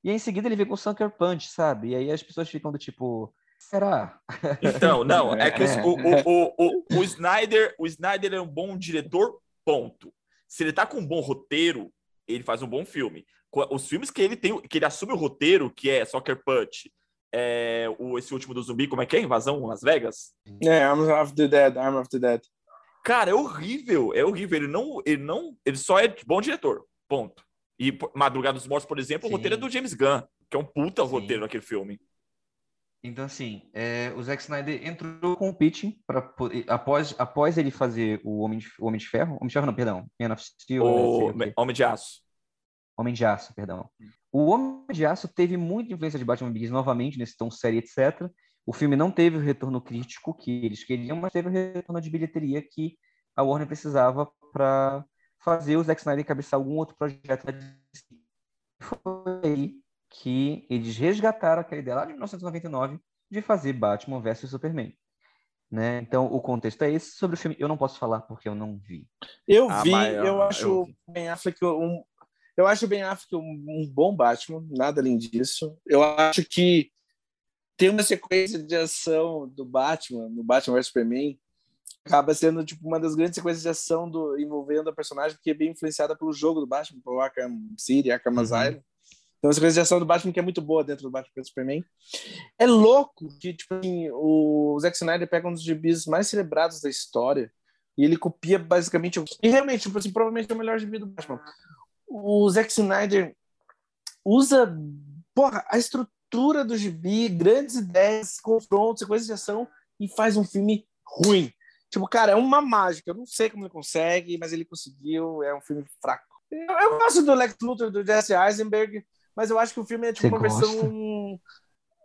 E aí, em seguida ele vem com o Sucker Punch, sabe? E aí as pessoas ficam do tipo, será? Então, não, é que os- o, o, o, o, o Snyder, o Snyder é um bom diretor, ponto. Se ele tá com um bom roteiro, ele faz um bom filme. Os filmes que ele tem, que ele assume o roteiro, que é Soccer Punch, é, o, esse último do zumbi, como é que é? Invasão Las Vegas? É, Arm of the Dead, Arm of the Dead. Cara, é horrível, é horrível. Ele não, ele não, ele só é bom diretor, ponto. E Madrugada dos Mortos, por exemplo, o Sim. roteiro é do James Gunn, que é um puta Sim. roteiro naquele filme. Então, assim, é, o Zack Snyder entrou com o pitching para após, após ele fazer o Homem de, o Homem de Ferro, Homem de Ferro não, perdão, Man of Steel, né, O o quê. Homem de Aço. Homem de Aço, perdão. O Homem de Aço teve muita influência de Batman Begins novamente, nesse tom série, etc. O filme não teve o retorno crítico que eles queriam, mas teve o retorno de bilheteria que a Warner precisava para fazer o Zack Snyder encabeçar algum outro projeto. Foi aí que eles resgataram aquela ideia lá de 1999 de fazer Batman vs Superman. Né? Então, o contexto é esse. Sobre o filme, eu não posso falar porque eu não vi. Eu Ah, vi, eu eu acho o vi. Ben Affleck um. Eu acho Ben Affleck um, um bom Batman, nada além disso. Eu acho que tem uma sequência de ação do Batman, no Batman vs Superman, acaba sendo tipo uma das grandes sequências de ação do envolvendo a personagem que é bem influenciada pelo jogo do Batman, pelo Arkham City, Arkham Uhum. Asylum. Tem uma sequência de ação do Batman que é muito boa dentro do Batman Superman. É louco que, tipo assim, o Zack Snyder pega um dos gibis mais celebrados da história e ele copia basicamente. o- E realmente, tipo assim, provavelmente é o melhor gibi do Batman. O Zack Snyder usa, porra, a estrutura do gibi, grandes ideias, confrontos, sequências de ação e faz um filme ruim. Tipo, cara, é uma mágica. Eu não sei como ele consegue, mas ele conseguiu. É um filme fraco. Eu, eu gosto do Lex Luthor, do Jesse Eisenberg, mas eu acho que o filme é tipo Você uma versão.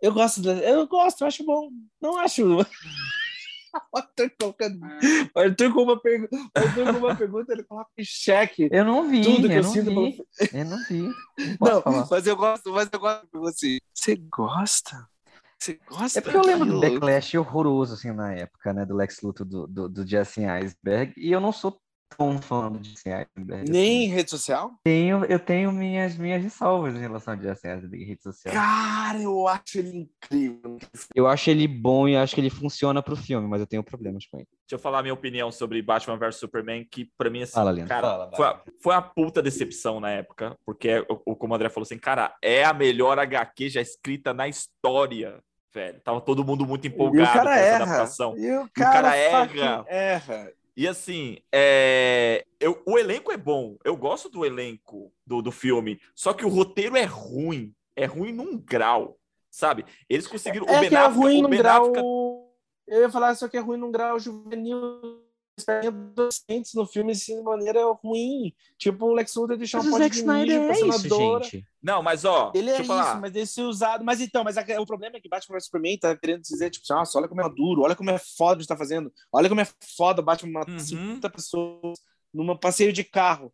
Eu gosto, eu gosto, eu acho bom. Não acho. O Arthur colocando. o Arthur com uma pergunta. Arthur com uma pergunta, ele coloca em xeque. Eu não vi, Tudo que eu eu não sinto vi. Eu não vi. Não Não, mas eu gosto, mas eu gosto de você. Você gosta? Você gosta? É porque eu lembro do daquilo? backlash horroroso, assim, na época, né? Do Lex Luthor, do, do, do Jesse Eisenberg. E eu não sou tão fã do Jesse Eisenberg. assim. Nem em rede social? Tenho, eu tenho minhas, minhas ressalvas em relação ao Jesse Eisenberg em rede social. Cara, eu acho ele incrível. Eu acho ele bom e acho que ele funciona pro filme, mas eu tenho problemas com ele. Deixa eu falar a minha opinião sobre Batman vs Superman, que pra mim, assim, Fala, Leandro. cara, Fala, foi, a, foi uma puta decepção na época, porque, é como o André falou assim, cara, é a melhor HQ já escrita na história, velho. Tava todo mundo muito E o empolgado com cara essa erra. adaptação. E o cara cara, fucking erra. erra. E assim, é, eu- o elenco é bom. Eu gosto do elenco do, do filme. Só que o roteiro é ruim. É ruim num grau, sabe? Eles conseguiram. o É que é ruim o num grau. Eu ia falar só que é ruim num grau juvenil. Docentes no filme assim, de maneira ruim. Tipo, o Lex Luthor deixar um o pote Zack de Snyder mijo é isso, gente. Não, mas ó, Ele é falar. isso, mas esse usado. Mas então, mas a- o problema é que Batman vs Superman tá querendo dizer, tipo, nossa, olha como é duro, olha como é foda de estar fazendo, olha como é foda o Batman matar Uhum. 50 pessoas numa passeio de carro.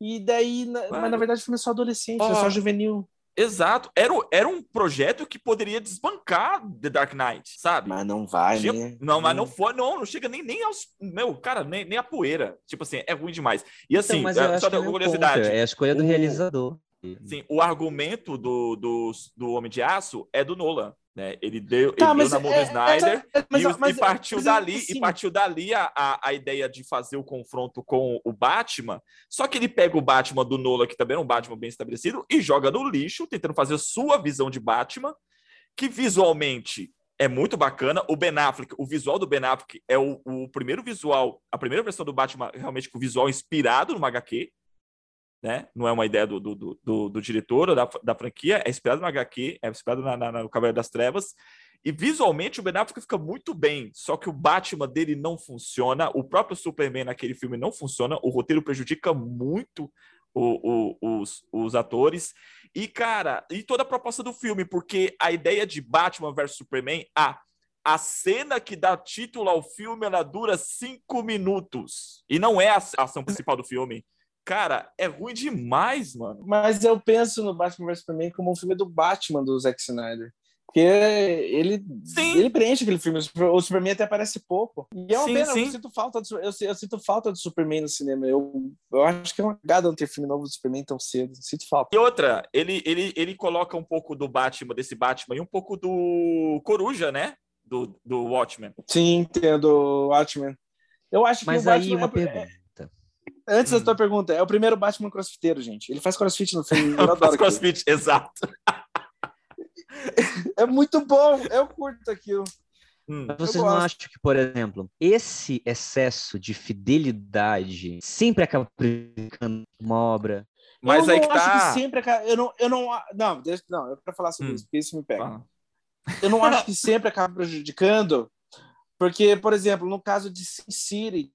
E daí, na- mas na verdade o filme é só adolescente, é Ó. só juvenil. Exato. Era, era um projeto que poderia desbancar The Dark Knight, sabe? Mas não vai, né? Não, mas não foi, não, não chega nem, nem aos. Meu, cara, nem, nem a poeira. Tipo assim, é ruim demais. E assim, Então, é, eu acho só é da meu curiosidade. ponto, É a escolha do O- realizador. Sim, o argumento do, do, do Homem de Aço é do Nolan. Né? Ele deu, Tá, ele deu na mão é- do Snyder é- mas- e, o- mas- e partiu mas dali, assim, e partiu dali a, a, a ideia de fazer o confronto com o Batman. Só que ele pega o Batman do Nolan, que também é um Batman bem estabelecido, e joga no lixo, tentando fazer a sua visão de Batman, que visualmente é muito bacana. O Ben Affleck, o visual do Ben Affleck é o, o primeiro visual, a primeira versão do Batman realmente com visual inspirado numa HQ. Né? Não é uma ideia do, do, do, do- diretor ou da, da franquia, é inspirado no HQ, é inspirado na, na- no Cavaleiro das Trevas. E visualmente o Ben Affleck fica muito bem, só que o Batman dele não funciona, o próprio Superman naquele filme não funciona, o roteiro prejudica muito o- o- os, os atores. E, cara, e toda a proposta do filme, porque a ideia de Batman versus Superman, a, cena que dá título ao filme, ela dura cinco minutos. E não é a ação principal do filme. Cara, é ruim demais, mano. Mas eu penso no Batman vs Superman como um filme do Batman do Zack Snyder. Porque ele, Sim. ele preenche aquele filme. O Superman até aparece pouco. E é uma Sim, pena, sim. eu sinto falta do, eu, eu sinto falta do Superman no cinema. Eu, eu acho que é uma cagada não ter filme novo do Superman tão cedo. Sinto falta. E outra, ele, ele, ele coloca um pouco do Batman, desse Batman, e um pouco do Coruja, né? Do, do Watchmen. Sim, entendo, Watchmen. Eu acho que Mas o aí Batman uma é- pergunta. Antes Hum. da tua pergunta, é o primeiro Batman crossfiteiro, gente. Ele faz crossfit no filme. Eu Faz adoro aquilo. crossfit, exato. É muito bom. Eu curto aquilo. Hum. Mas vocês não acham que, por exemplo, esse excesso de fidelidade sempre acaba prejudicando uma obra? Mas eu aí não que acho tá. que sempre acaba. Eu não, eu não, não, deixa, não, eu quero falar sobre Hum. isso, porque isso me pega. Ah. Eu não acho que sempre acaba prejudicando, porque, por exemplo, no caso de Sin City,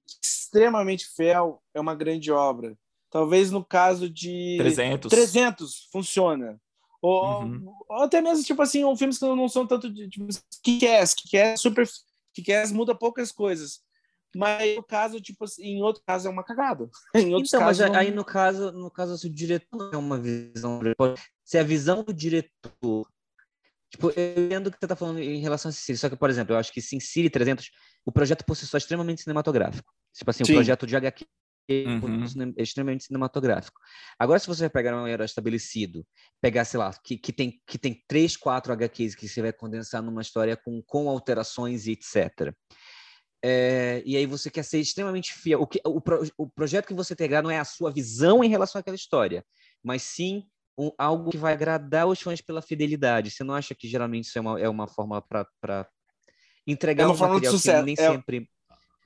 extremamente fiel, é uma grande obra. Talvez no caso de 300. 300 funciona. Ou, Uhum. ou até mesmo, tipo assim, um filmes que não são tanto de. Tipo, que quer, que quer super. Que quer muda poucas coisas. Mas no caso, tipo assim, em outro caso é uma cagada. Em outros Então, mas aí não- no caso, no caso, se o diretor é uma visão, ser a visão do diretor. Tipo, eu entendo o que você está falando em relação a Sin City, só que, por exemplo, eu acho que Sin City 300, o projeto por si só é extremamente cinematográfico. Tipo assim, Sim. o projeto de HQ Uhum. é extremamente cinematográfico. Agora, se você vai pegar um herói estabelecido, pegar, sei lá, que, que, tem, que tem três, quatro HQs que você vai condensar numa história com, com alterações e etc. É, e aí você quer ser extremamente fiel. O, que, o, o projeto que você pegar não é a sua visão em relação àquela história, mas sim um, algo que vai agradar os fãs pela fidelidade. Você não acha que geralmente isso é uma, é uma forma para entregar É uma um fórmula de material que sucesso. nem É- sempre.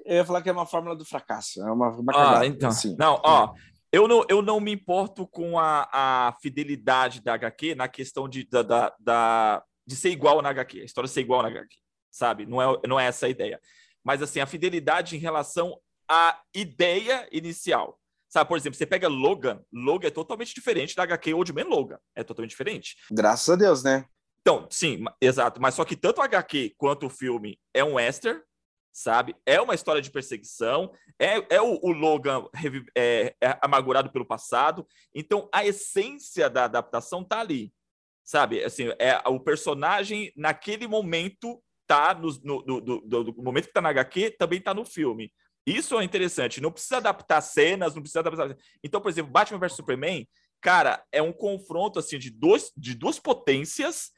Eu ia falar que é uma fórmula do fracasso. É uma, uma Ah, cagada, então. assim. Não, ó. Eu não, eu não me importo com a, a fidelidade da HQ na questão de, da, da, da- de ser igual na HQ, a história ser igual na HQ, sabe? Não é, não é essa a ideia. Mas, assim, a fidelidade em relação à ideia inicial. Sabe, por exemplo, você pega Logan, Logan é totalmente diferente da HQ Old Man Logan. É totalmente diferente. Graças a Deus, né? Então, sim, exato. Mas só que tanto o HQ quanto o filme é um western, sabe? É uma história de perseguição, é, é o, o Logan é, é amargurado pelo passado. Então, a essência da adaptação tá ali, sabe? Assim, é o personagem naquele momento tá no, no, do, do- do- do momento que tá na HQ, também tá no filme. Isso é interessante. Não precisa adaptar cenas, não precisa adaptar. Então, por exemplo, Batman vs Superman, cara, é um confronto assim de, dois, de duas potências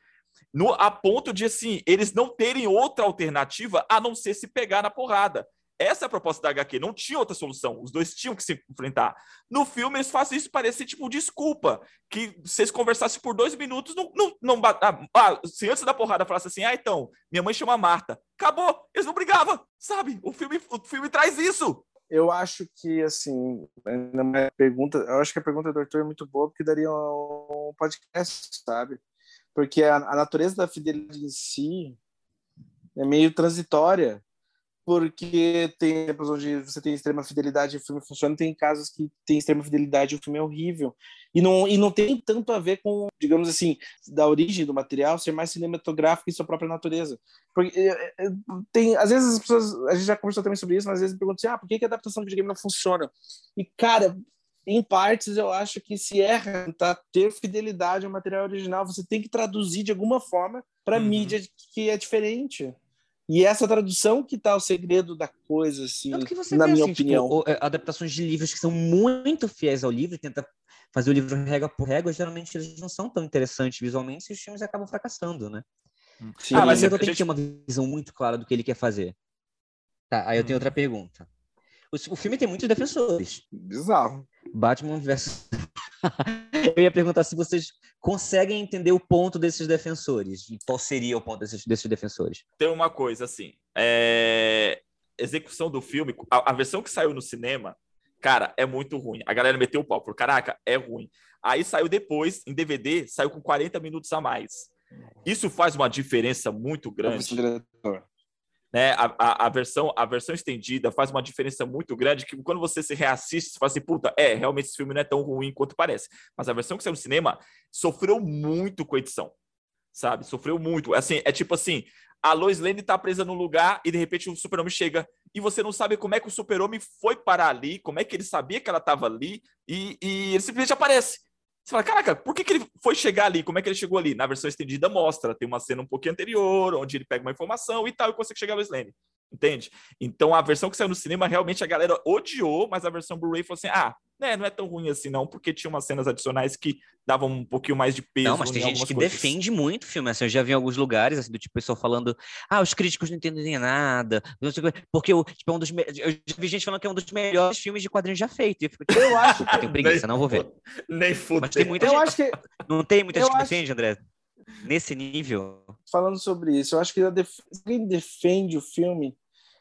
no, a ponto de assim eles não terem outra alternativa a não ser se pegar na porrada. Essa é a proposta da HQ, não tinha outra solução, os dois tinham que se enfrentar. No filme, eles fazem isso parecer tipo desculpa, que se eles conversassem por dois minutos, não, não, não ah, ah, se antes da porrada falasse assim, ah, então, minha mãe chama Marta, acabou, eles não brigavam, sabe? O filme, o filme traz isso. Eu acho que, assim, na pergunta, eu acho que a pergunta do Arthur é muito boa, porque daria um podcast, sabe? Porque a, a natureza da fidelidade em si é meio transitória, porque tem exemplos onde você tem extrema fidelidade e o filme funciona, tem casos que tem extrema fidelidade e o filme é horrível. E não, e não tem tanto a ver com, digamos assim, da origem do material ser mais cinematográfico em sua própria natureza. Porque é, é, tem, às vezes as pessoas, a gente já conversou também sobre isso, mas às vezes me perguntam assim, ah, por que, que a adaptação de videogame não funciona? E, cara, em partes eu acho que se erra tá ter fidelidade ao material original, você tem que traduzir de alguma forma para Uhum. mídia que é diferente. E essa tradução que tá o segredo da coisa, assim, Tanto que você na vê, minha assim, tipo, opinião. o- é, adaptações de livros que são muito fiéis ao livro, e tenta fazer o livro régua por régua, geralmente eles não são tão interessantes visualmente e os filmes acabam fracassando, né? Sim. Ah, Ah, mas eu tenho que gente- ter uma visão muito clara do que ele quer fazer. Tá, aí eu tenho Hum. outra pergunta. O, o filme tem muitos defensores. Bizarro. Batman versus. eu ia perguntar se vocês conseguem entender o ponto desses defensores. E qual seria o ponto desses, desses defensores? tem uma coisa assim, é... execução do filme, a, a versão que saiu no cinema, cara, é muito ruim. A galera meteu o pau, por caraca, é ruim. Aí saiu depois, em DVD, saiu com 40 minutos a mais. Isso faz uma diferença muito grande. Né? A, a, a versão, a versão estendida faz uma diferença muito grande que quando você se reassiste, você fala assim, puta, é, realmente esse filme não é tão ruim quanto parece. Mas a versão que saiu no cinema sofreu muito com a edição, sabe? Sofreu muito. Assim, é tipo assim, a Lois Lane tá presa num lugar e de repente o super-homem chega e você não sabe como é que o super-homem foi parar ali, como é que ele sabia que ela tava ali e, e ele simplesmente aparece. Você fala, caraca, por que, que ele foi chegar ali? Como é que ele chegou ali? Na versão estendida mostra, tem uma cena um pouquinho anterior, onde ele pega uma informação e tal, e consegue chegar Lois Lane. Entende? Então a versão que saiu no cinema, realmente a galera odiou, mas a versão Blu-ray falou assim: ah, né, não é tão ruim assim, não, porque tinha umas cenas adicionais que davam um pouquinho mais de peso. Não, mas tem em gente que coisas. defende muito o filme. Assim, eu já vi em alguns lugares, assim, do tipo, pessoal falando, ah, os críticos não entendem nada, não sei o quê, porque o, tipo, é um dos me... eu já vi gente falando que é um dos melhores filmes de quadrinhos já feito. E eu, fico, tipo, Eu acho eu tenho preguiça, não vou ver. Nem fudeu. Mas tem muita Eu gente, acho que, não tem muita eu gente que acho- defende, André? Nesse nível? falando sobre isso, eu acho que def... quem defende o filme,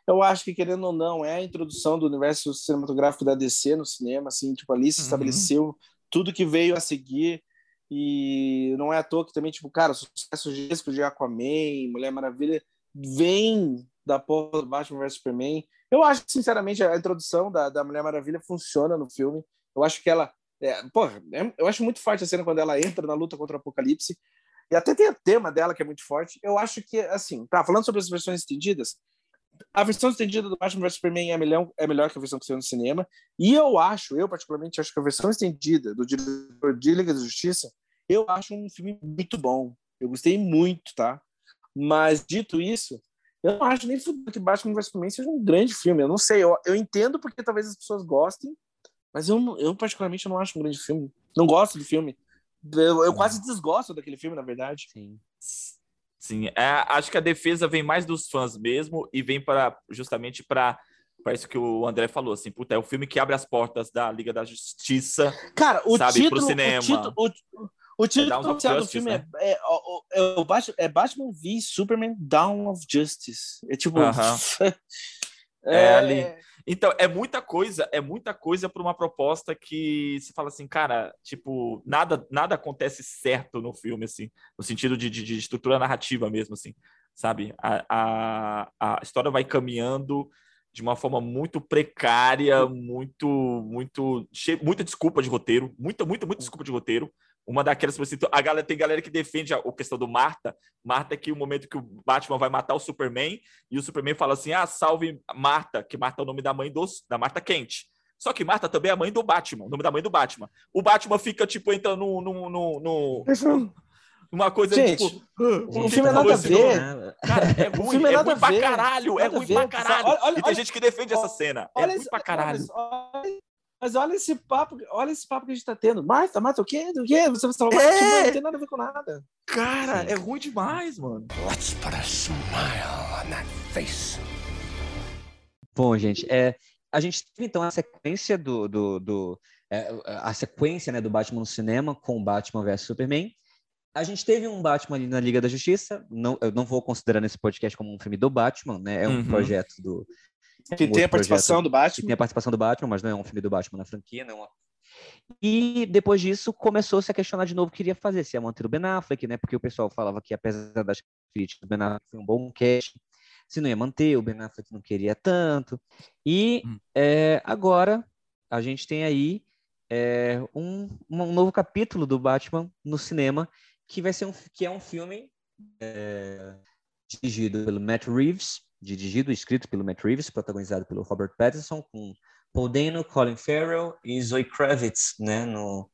eu acho que, querendo ou não, é a introdução do universo cinematográfico da DC no cinema, assim, tipo, ali se Uhum. estabeleceu tudo que veio a seguir, e não é à toa que também, tipo, cara, o sucesso gigantesco de Aquaman, Mulher Maravilha, vem da porra do Batman vs Superman. Eu acho que, sinceramente, a introdução da, da Mulher Maravilha funciona no filme. Eu acho que ela. É, porra, é- eu acho muito forte a cena quando ela entra na luta contra o Apocalipse. E até tem o tema dela que é muito forte. Eu acho que, assim, tá, falando sobre as versões estendidas, a versão estendida do Batman vs Superman é melhor, é melhor que a versão que saiu no cinema. E eu acho, eu particularmente acho que a versão estendida do diretor de Liga da Justiça, eu acho um filme muito bom. Eu gostei muito, tá? Mas, dito isso, eu não acho nem que Batman vs Superman seja um grande filme. Eu não sei, eu, eu entendo porque talvez as pessoas gostem, mas eu, eu particularmente não acho um grande filme. Não gosto do filme. Eu, eu quase desgosto daquele filme, na verdade. Sim. Sim, é, acho que a defesa vem mais dos fãs mesmo e vem para justamente para isso que o André falou, assim, puta, é o filme que abre as portas da Liga da Justiça. Cara, o Sabe, pro título, cinema. O título, o, O título of oficial do Justice, filme né? é, é, é é Batman v Superman Dawn of Justice. É tipo. Aham. É ali. Então, é muita coisa, é muita coisa para uma proposta que se fala assim, cara, tipo, nada, nada acontece certo no filme, assim, no sentido de, de, de estrutura narrativa mesmo, assim, sabe? A, a, a história vai caminhando de uma forma muito precária, muito, muito, muita desculpa de roteiro, muita, muita, muita desculpa de roteiro. Uma daquelas, assim, a galera tem galera que defende a, a questão do Marta. Marta é que o momento que o Batman vai matar o Superman e o Superman fala assim: ah, salve Marta, que Marta é o nome da mãe dos, da Marta Kent. Só que Marta também é a mãe do Batman, o nome da mãe do Batman. O Batman fica, tipo, entrando no, no, no, no- numa coisa, Gente, tipo... "Ah, por o filme é nada a ver. nome?" Cara, é ruim, filme é é nada ruim pra ver, caralho, é ruim pra caralho. Olha- olha- e tem olha- gente que defende essa cena. É ruim pra caralho. Olha, mas olha esse papo, olha esse papo que a gente tá tendo. Marta, Marta, o quê? Do quê? Você vai salvar É. Batman? Não tem nada a ver com nada. Cara, Sim. é ruim demais, mano. Let's put a smile on that face. Bom, gente, é, a gente teve então a sequência do, do, do- é, a sequência né, do Batman no cinema com Batman vs Superman. A gente teve um Batman ali na Liga da Justiça. Não, eu não vou considerar nesse podcast como um filme do Batman, né? É um Uhum. projeto do Que um tem a participação do que tem Batman. a participação do Batman, mas não é um filme do Batman na franquia, não é uma... E depois disso começou-se a questionar de novo o que iria fazer, se ia manter o Ben Affleck, né? Porque o pessoal falava que apesar das críticas, o Ben Affleck foi um bom cast, se não ia manter, o Ben Affleck não queria tanto. E Hum. é, agora a gente tem aí é, um, um novo capítulo do Batman no cinema, que vai ser um, que é um filme é, dirigido pelo Matt Reeves, dirigido e escrito pelo Matt Reeves, protagonizado pelo Robert Pattinson, com Paul Dano, Colin Farrell e Zoe Kravitz, né, no,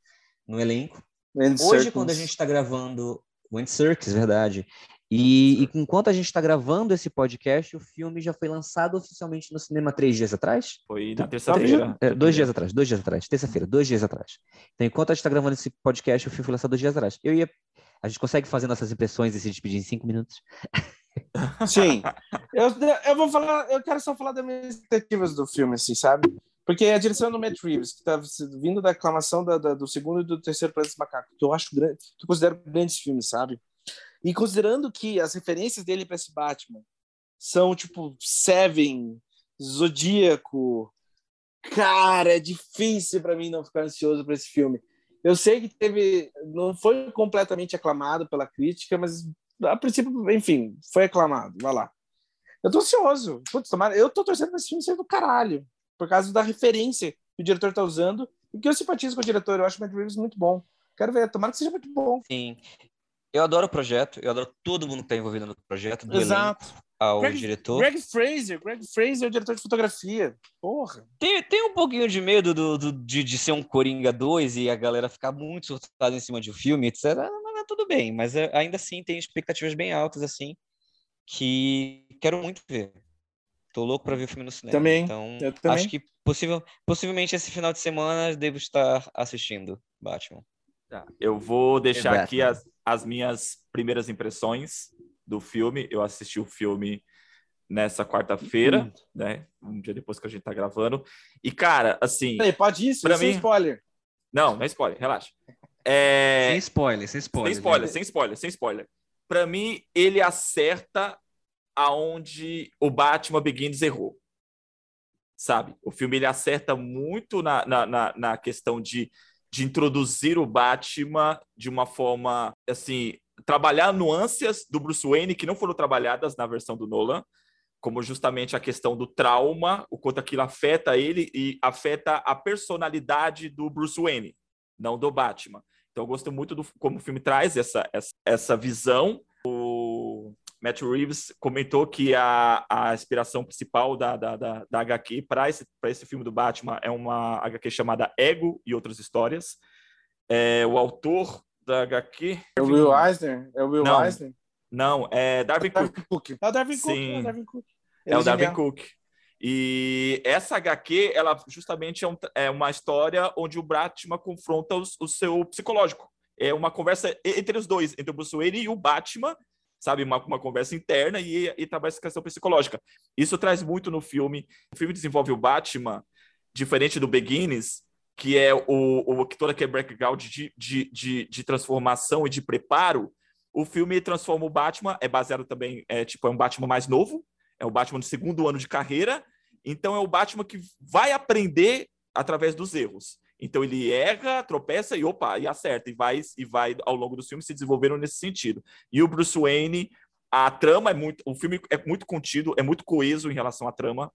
no elenco. Andy Hoje, quando a gente está gravando o Andy Serkis, verdade. E, e enquanto a gente está gravando esse podcast, o filme já foi lançado oficialmente no cinema três dias atrás? Foi na terça-feira. É, dois dias atrás, dois dias atrás, terça-feira, dois dias atrás. Então, enquanto a gente está gravando esse podcast, o filme foi lançado dois dias atrás. Eu ia. A gente consegue fazer nossas impressões e se despedir em cinco minutos? Sim. Eu, eu vou falar, eu quero só falar das minhas expectativas do filme, assim, sabe? Porque a direção do Matt Reeves, que tá vindo da aclamação da, da- do segundo e do terceiro Planeta dos Macacos, que eu acho grande, que eu considero grandes filmes, sabe? E considerando que as referências dele para esse Batman são tipo Seven, Zodíaco, cara, é difícil para mim não ficar ansioso para esse filme. Eu sei que teve, não foi completamente aclamado pela crítica, mas a princípio, enfim, foi aclamado. Vai lá. Eu tô ansioso. Putz, tomara, eu tô torcendo pra esse filme ser do caralho. Por causa da referência que o diretor tá usando. E que eu simpatizo com o diretor. Eu acho o Matt Reeves muito bom. Quero ver. Tomara que seja muito bom. Sim. Eu adoro o projeto, eu adoro todo mundo que está envolvido no projeto, do Exato. elenco ao Greg- diretor. Greg Fraser. Greg Fraser é o diretor de fotografia. Porra. Tem, tem um pouquinho de medo do, do- de, de ser um Coringa 2 e a galera ficar muito surtada em cima de um filme, etc. É tudo bem, mas é- ainda assim tem expectativas bem altas, assim, que quero muito ver. Tô louco para ver o filme no cinema. Também, Então, eu também. acho que possível, possivelmente esse final de semana devo estar assistindo Batman. Tá, Eu vou deixar Batman. aqui as, as minhas primeiras impressões do filme. Eu assisti o filme nessa quarta-feira, né? Um dia depois que a gente tá gravando. E, cara, assim. Peraí, pode isso? Pra Sem mim- spoiler. Não, não é spoiler, relaxa. É, Sem spoiler, sem spoiler. sem spoiler, gente. sem spoiler, sem spoiler. Pra mim, ele acerta aonde o Batman Begins errou. Sabe? O filme ele acerta muito na, na, na, na questão de, de introduzir o Batman de uma forma, assim, trabalhar nuances do Bruce Wayne que não foram trabalhadas na versão do Nolan, como justamente a questão do trauma, o quanto aquilo afeta ele e afeta a personalidade do Bruce Wayne, não do Batman. Então, eu gosto muito do como o filme traz essa, essa, essa visão. O Matt Reeves comentou que a, a inspiração principal da, da, da, da HQ para esse, pra esse filme do Batman é uma HQ chamada Ego e Outras Histórias. É, o autor da HQ. É o Will Eisner? É o Will Não. Eisner? Não, é Darwin Cook. Darwin Cook. É o Darwin Cook. Sim. É o Darwin Cook. É o Darwin genial. Cook. E essa HQ, ela justamente é, um- é uma história onde o Batman confronta os- o seu psicológico. É uma conversa entre os dois, entre o Bruce Wayne e o Batman, sabe? Uma, uma conversa interna e, e trabalha essa questão psicológica. Isso traz muito no filme. O filme desenvolve o Batman, diferente do Begins, que é o, o que toda que é background de, de, de, de transformação e de preparo, o filme transforma o Batman, é baseado também, é tipo, é um Batman mais novo, é o Batman do segundo ano de carreira, então é o Batman que vai aprender através dos erros. Então ele erra, tropeça e opa, e acerta, e vai, e vai ao longo do filme se desenvolvendo nesse sentido. E o Bruce Wayne, a trama é muito. O filme é muito contido, é muito coeso em relação à trama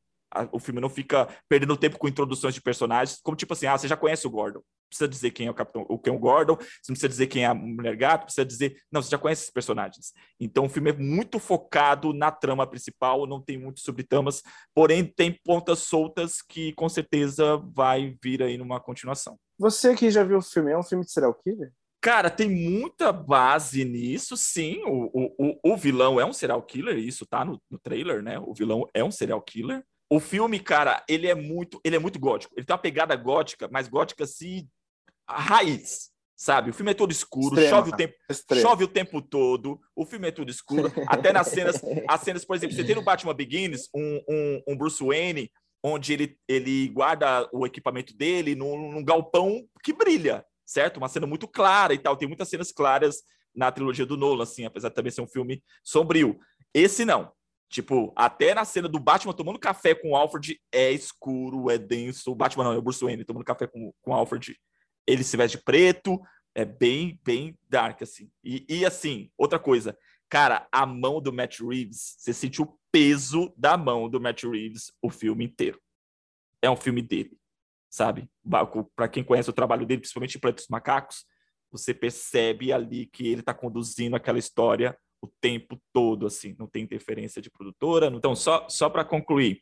o filme não fica perdendo tempo com introduções de personagens, como tipo assim, ah, você já conhece o Gordon, precisa dizer quem é o Capitão, o quem é o Gordon, você não precisa dizer quem é a Mulher Gato, precisa dizer, não, você já conhece esses personagens. Então o filme é muito focado na trama principal, não tem muito subtramas, porém tem pontas soltas que com certeza vai vir aí numa continuação. Você que já viu o filme, é um filme de serial killer? Cara, tem muita base nisso, sim. O, o, o vilão é um serial killer, isso tá no, no trailer, né? O vilão é um serial killer. O filme, cara, ele é muito, ele é muito gótico. Ele tem uma pegada gótica, mas gótica assim, a raiz, sabe? O filme é todo escuro, Extrema, chove o tempo, chove o tempo todo. O filme é tudo escuro, até nas cenas, as cenas, por exemplo, você tem no Batman Begins um, um, um Bruce Wayne onde ele, ele guarda o equipamento dele num, num galpão que brilha, certo? Uma cena muito clara e tal. Tem muitas cenas claras na trilogia do Nolan, assim, apesar de também ser um filme sombrio. Esse não. Tipo, até na cena do Batman tomando café com o Alfred é escuro, é denso. O Batman não, é o Bruce Wayne tomando café com, com o Alfred. Ele se veste de preto, é bem, bem dark, assim. E, e assim, outra coisa, cara, a mão do Matt Reeves, você sente o peso da mão do Matt Reeves o filme inteiro. É um filme dele, sabe? Para quem conhece o trabalho dele, principalmente em Planeta Macacos, você percebe ali que ele está conduzindo aquela história o tempo todo, assim, não tem interferência de produtora. Então, só, só para concluir,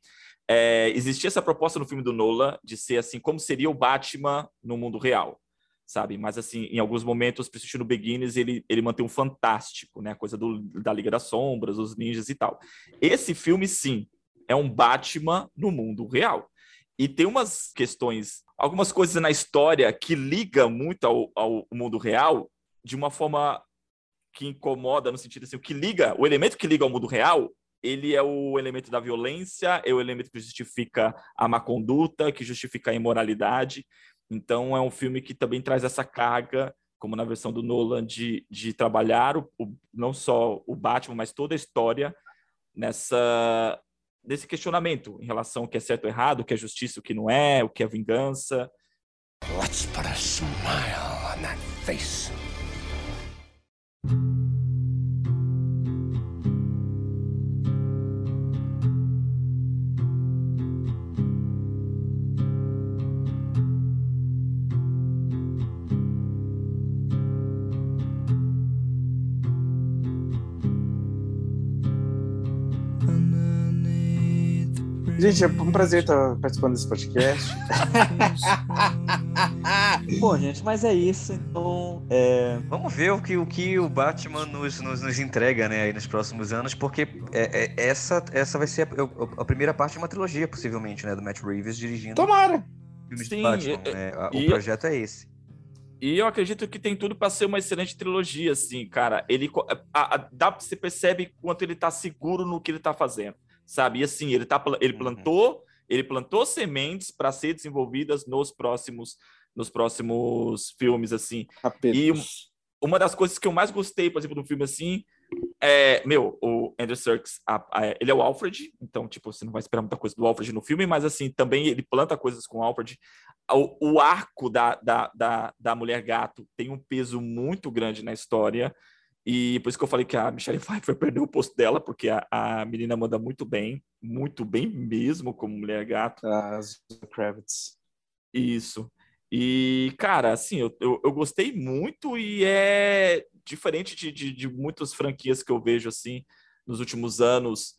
é, existia essa proposta no filme do Nolan de ser assim, como seria o Batman no mundo real, sabe? Mas, assim, em alguns momentos, principalmente no Beginners, ele, ele mantém um fantástico, né? A coisa do, da Liga das Sombras, os ninjas e tal. Esse filme, sim, é um Batman no mundo real. E tem umas questões, algumas coisas na história que liga muito ao, ao mundo real de uma forma que incomoda no sentido assim, o que liga, o elemento que liga ao mundo real, ele é o elemento da violência, é o elemento que justifica a má conduta, que justifica a imoralidade. Então é um filme que também traz essa carga, como na versão do Nolan, de, de trabalhar o, o, não só o Batman, mas toda a história nessa desse questionamento em relação ao que é certo ou errado, o que é justiça, o que não é, o que é vingança. Let's put a smile on that face. Gente, é um prazer estar participando desse podcast. Bom, gente, mas é isso. Então, é... vamos ver o que o, que o Batman nos, nos, nos entrega né, aí nos próximos anos, porque é, é, essa, essa vai ser a, a, primeira parte de uma trilogia, possivelmente, né? Do Matt Reeves dirigindo. Tomara! Filmes Sim, de Batman, né? O projeto é esse. E eu acredito que tem tudo para ser uma excelente trilogia, assim, cara. Ele a, a, dá, você percebe quanto ele tá seguro no que ele tá fazendo sabe? E assim, ele, tá, ele uhum. plantou, ele plantou sementes para ser desenvolvidas nos próximos nos próximos filmes assim. Apenas. E uma das coisas que eu mais gostei, por exemplo, do filme assim, é, meu, o Andrew Serkis, ele é o Alfred, então, tipo, você não vai esperar muita coisa do Alfred no filme, mas, assim, também ele planta coisas com o Alfred. O, o arco da, da, da, da Mulher Gato tem um peso muito grande na história. E por isso que eu falei que a Michelle Pfeiffer perdeu o posto dela, porque a, a menina manda muito bem, muito bem mesmo como mulher gato. A Kravitz. Isso. E, cara, assim, eu, eu, eu, gostei muito e é diferente de, de, de, muitas franquias que eu vejo, assim, nos últimos anos.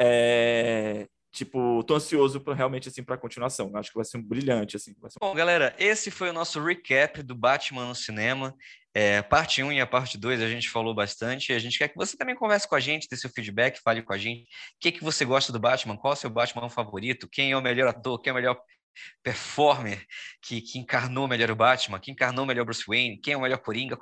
É, tipo, tô ansioso para realmente, assim, para continuação. Acho que vai ser um brilhante, assim. Ser... Bom, galera, esse foi o nosso recap do Batman no cinema. É, parte 1 e a parte 2 a gente falou bastante. A gente quer que você também converse com a gente, dê seu feedback, fale com a gente. O que, que você gosta do Batman? Qual é o seu Batman favorito? Quem é o melhor ator? Quem é o melhor performer que, que encarnou melhor o Batman, que encarnou melhor o Bruce Wayne, quem é o melhor Coringa. O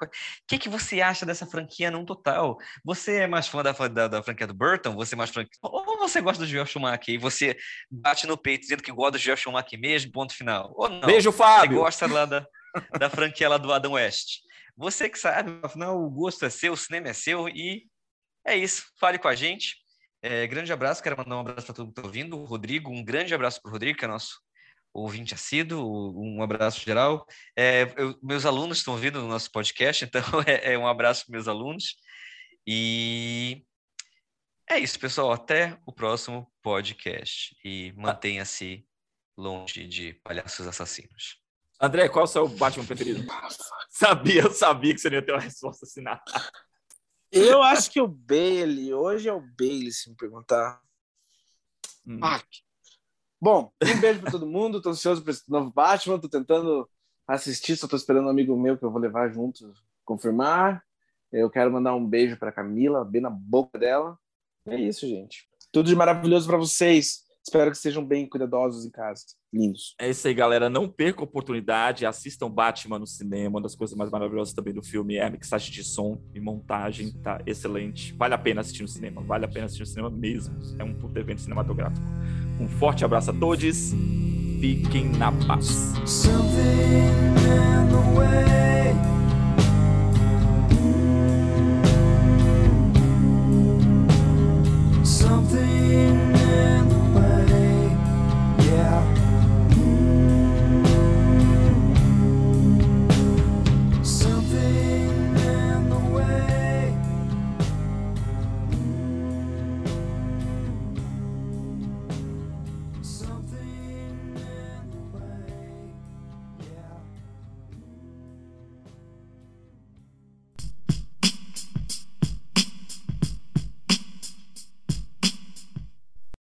que, que você acha dessa franquia num total? Você é mais fã da, da, da franquia do Burton? Você é mais fã... Ou você gosta do Joel Schumacher e você bate no peito dizendo que gosta do Joel Schumacher mesmo, ponto final? Ou não? Beijo, Fábio! Você gosta lá da, da franquia lá do Adam West? Você que sabe, afinal, o gosto é seu, o cinema é seu e é isso. Fale com a gente. É, grande abraço, quero mandar um abraço para todo mundo que está ouvindo. Rodrigo, um grande abraço para o Rodrigo, que é nosso ouvinte assíduo, um abraço geral. É, eu, meus alunos estão ouvindo o nosso podcast, então é, é um abraço para meus alunos. E é isso, pessoal. Até o próximo podcast. E mantenha-se longe de palhaços assassinos. André, qual é o seu Batman preferido? sabia, eu sabia que você não ia ter uma resposta assinada. Eu acho que o Bailey, hoje é o Bailey, se me perguntar. Hum. Ah, bom, um beijo para todo mundo. Tô ansioso para esse novo Batman. Tô tentando assistir, só tô esperando um amigo meu que eu vou levar junto confirmar. Eu quero mandar um beijo para Camila, bem na boca dela. É isso, gente. Tudo de maravilhoso para vocês. Espero que sejam bem cuidadosos em casa. Lindos. É isso aí, galera. Não perca a oportunidade. Assistam Batman no cinema. Uma das coisas mais maravilhosas também do filme é a mixagem de som e montagem. Tá excelente. Vale a pena assistir no cinema. Vale a pena assistir no cinema mesmo. É um puto evento cinematográfico. Um forte abraço a todos. Fiquem na paz.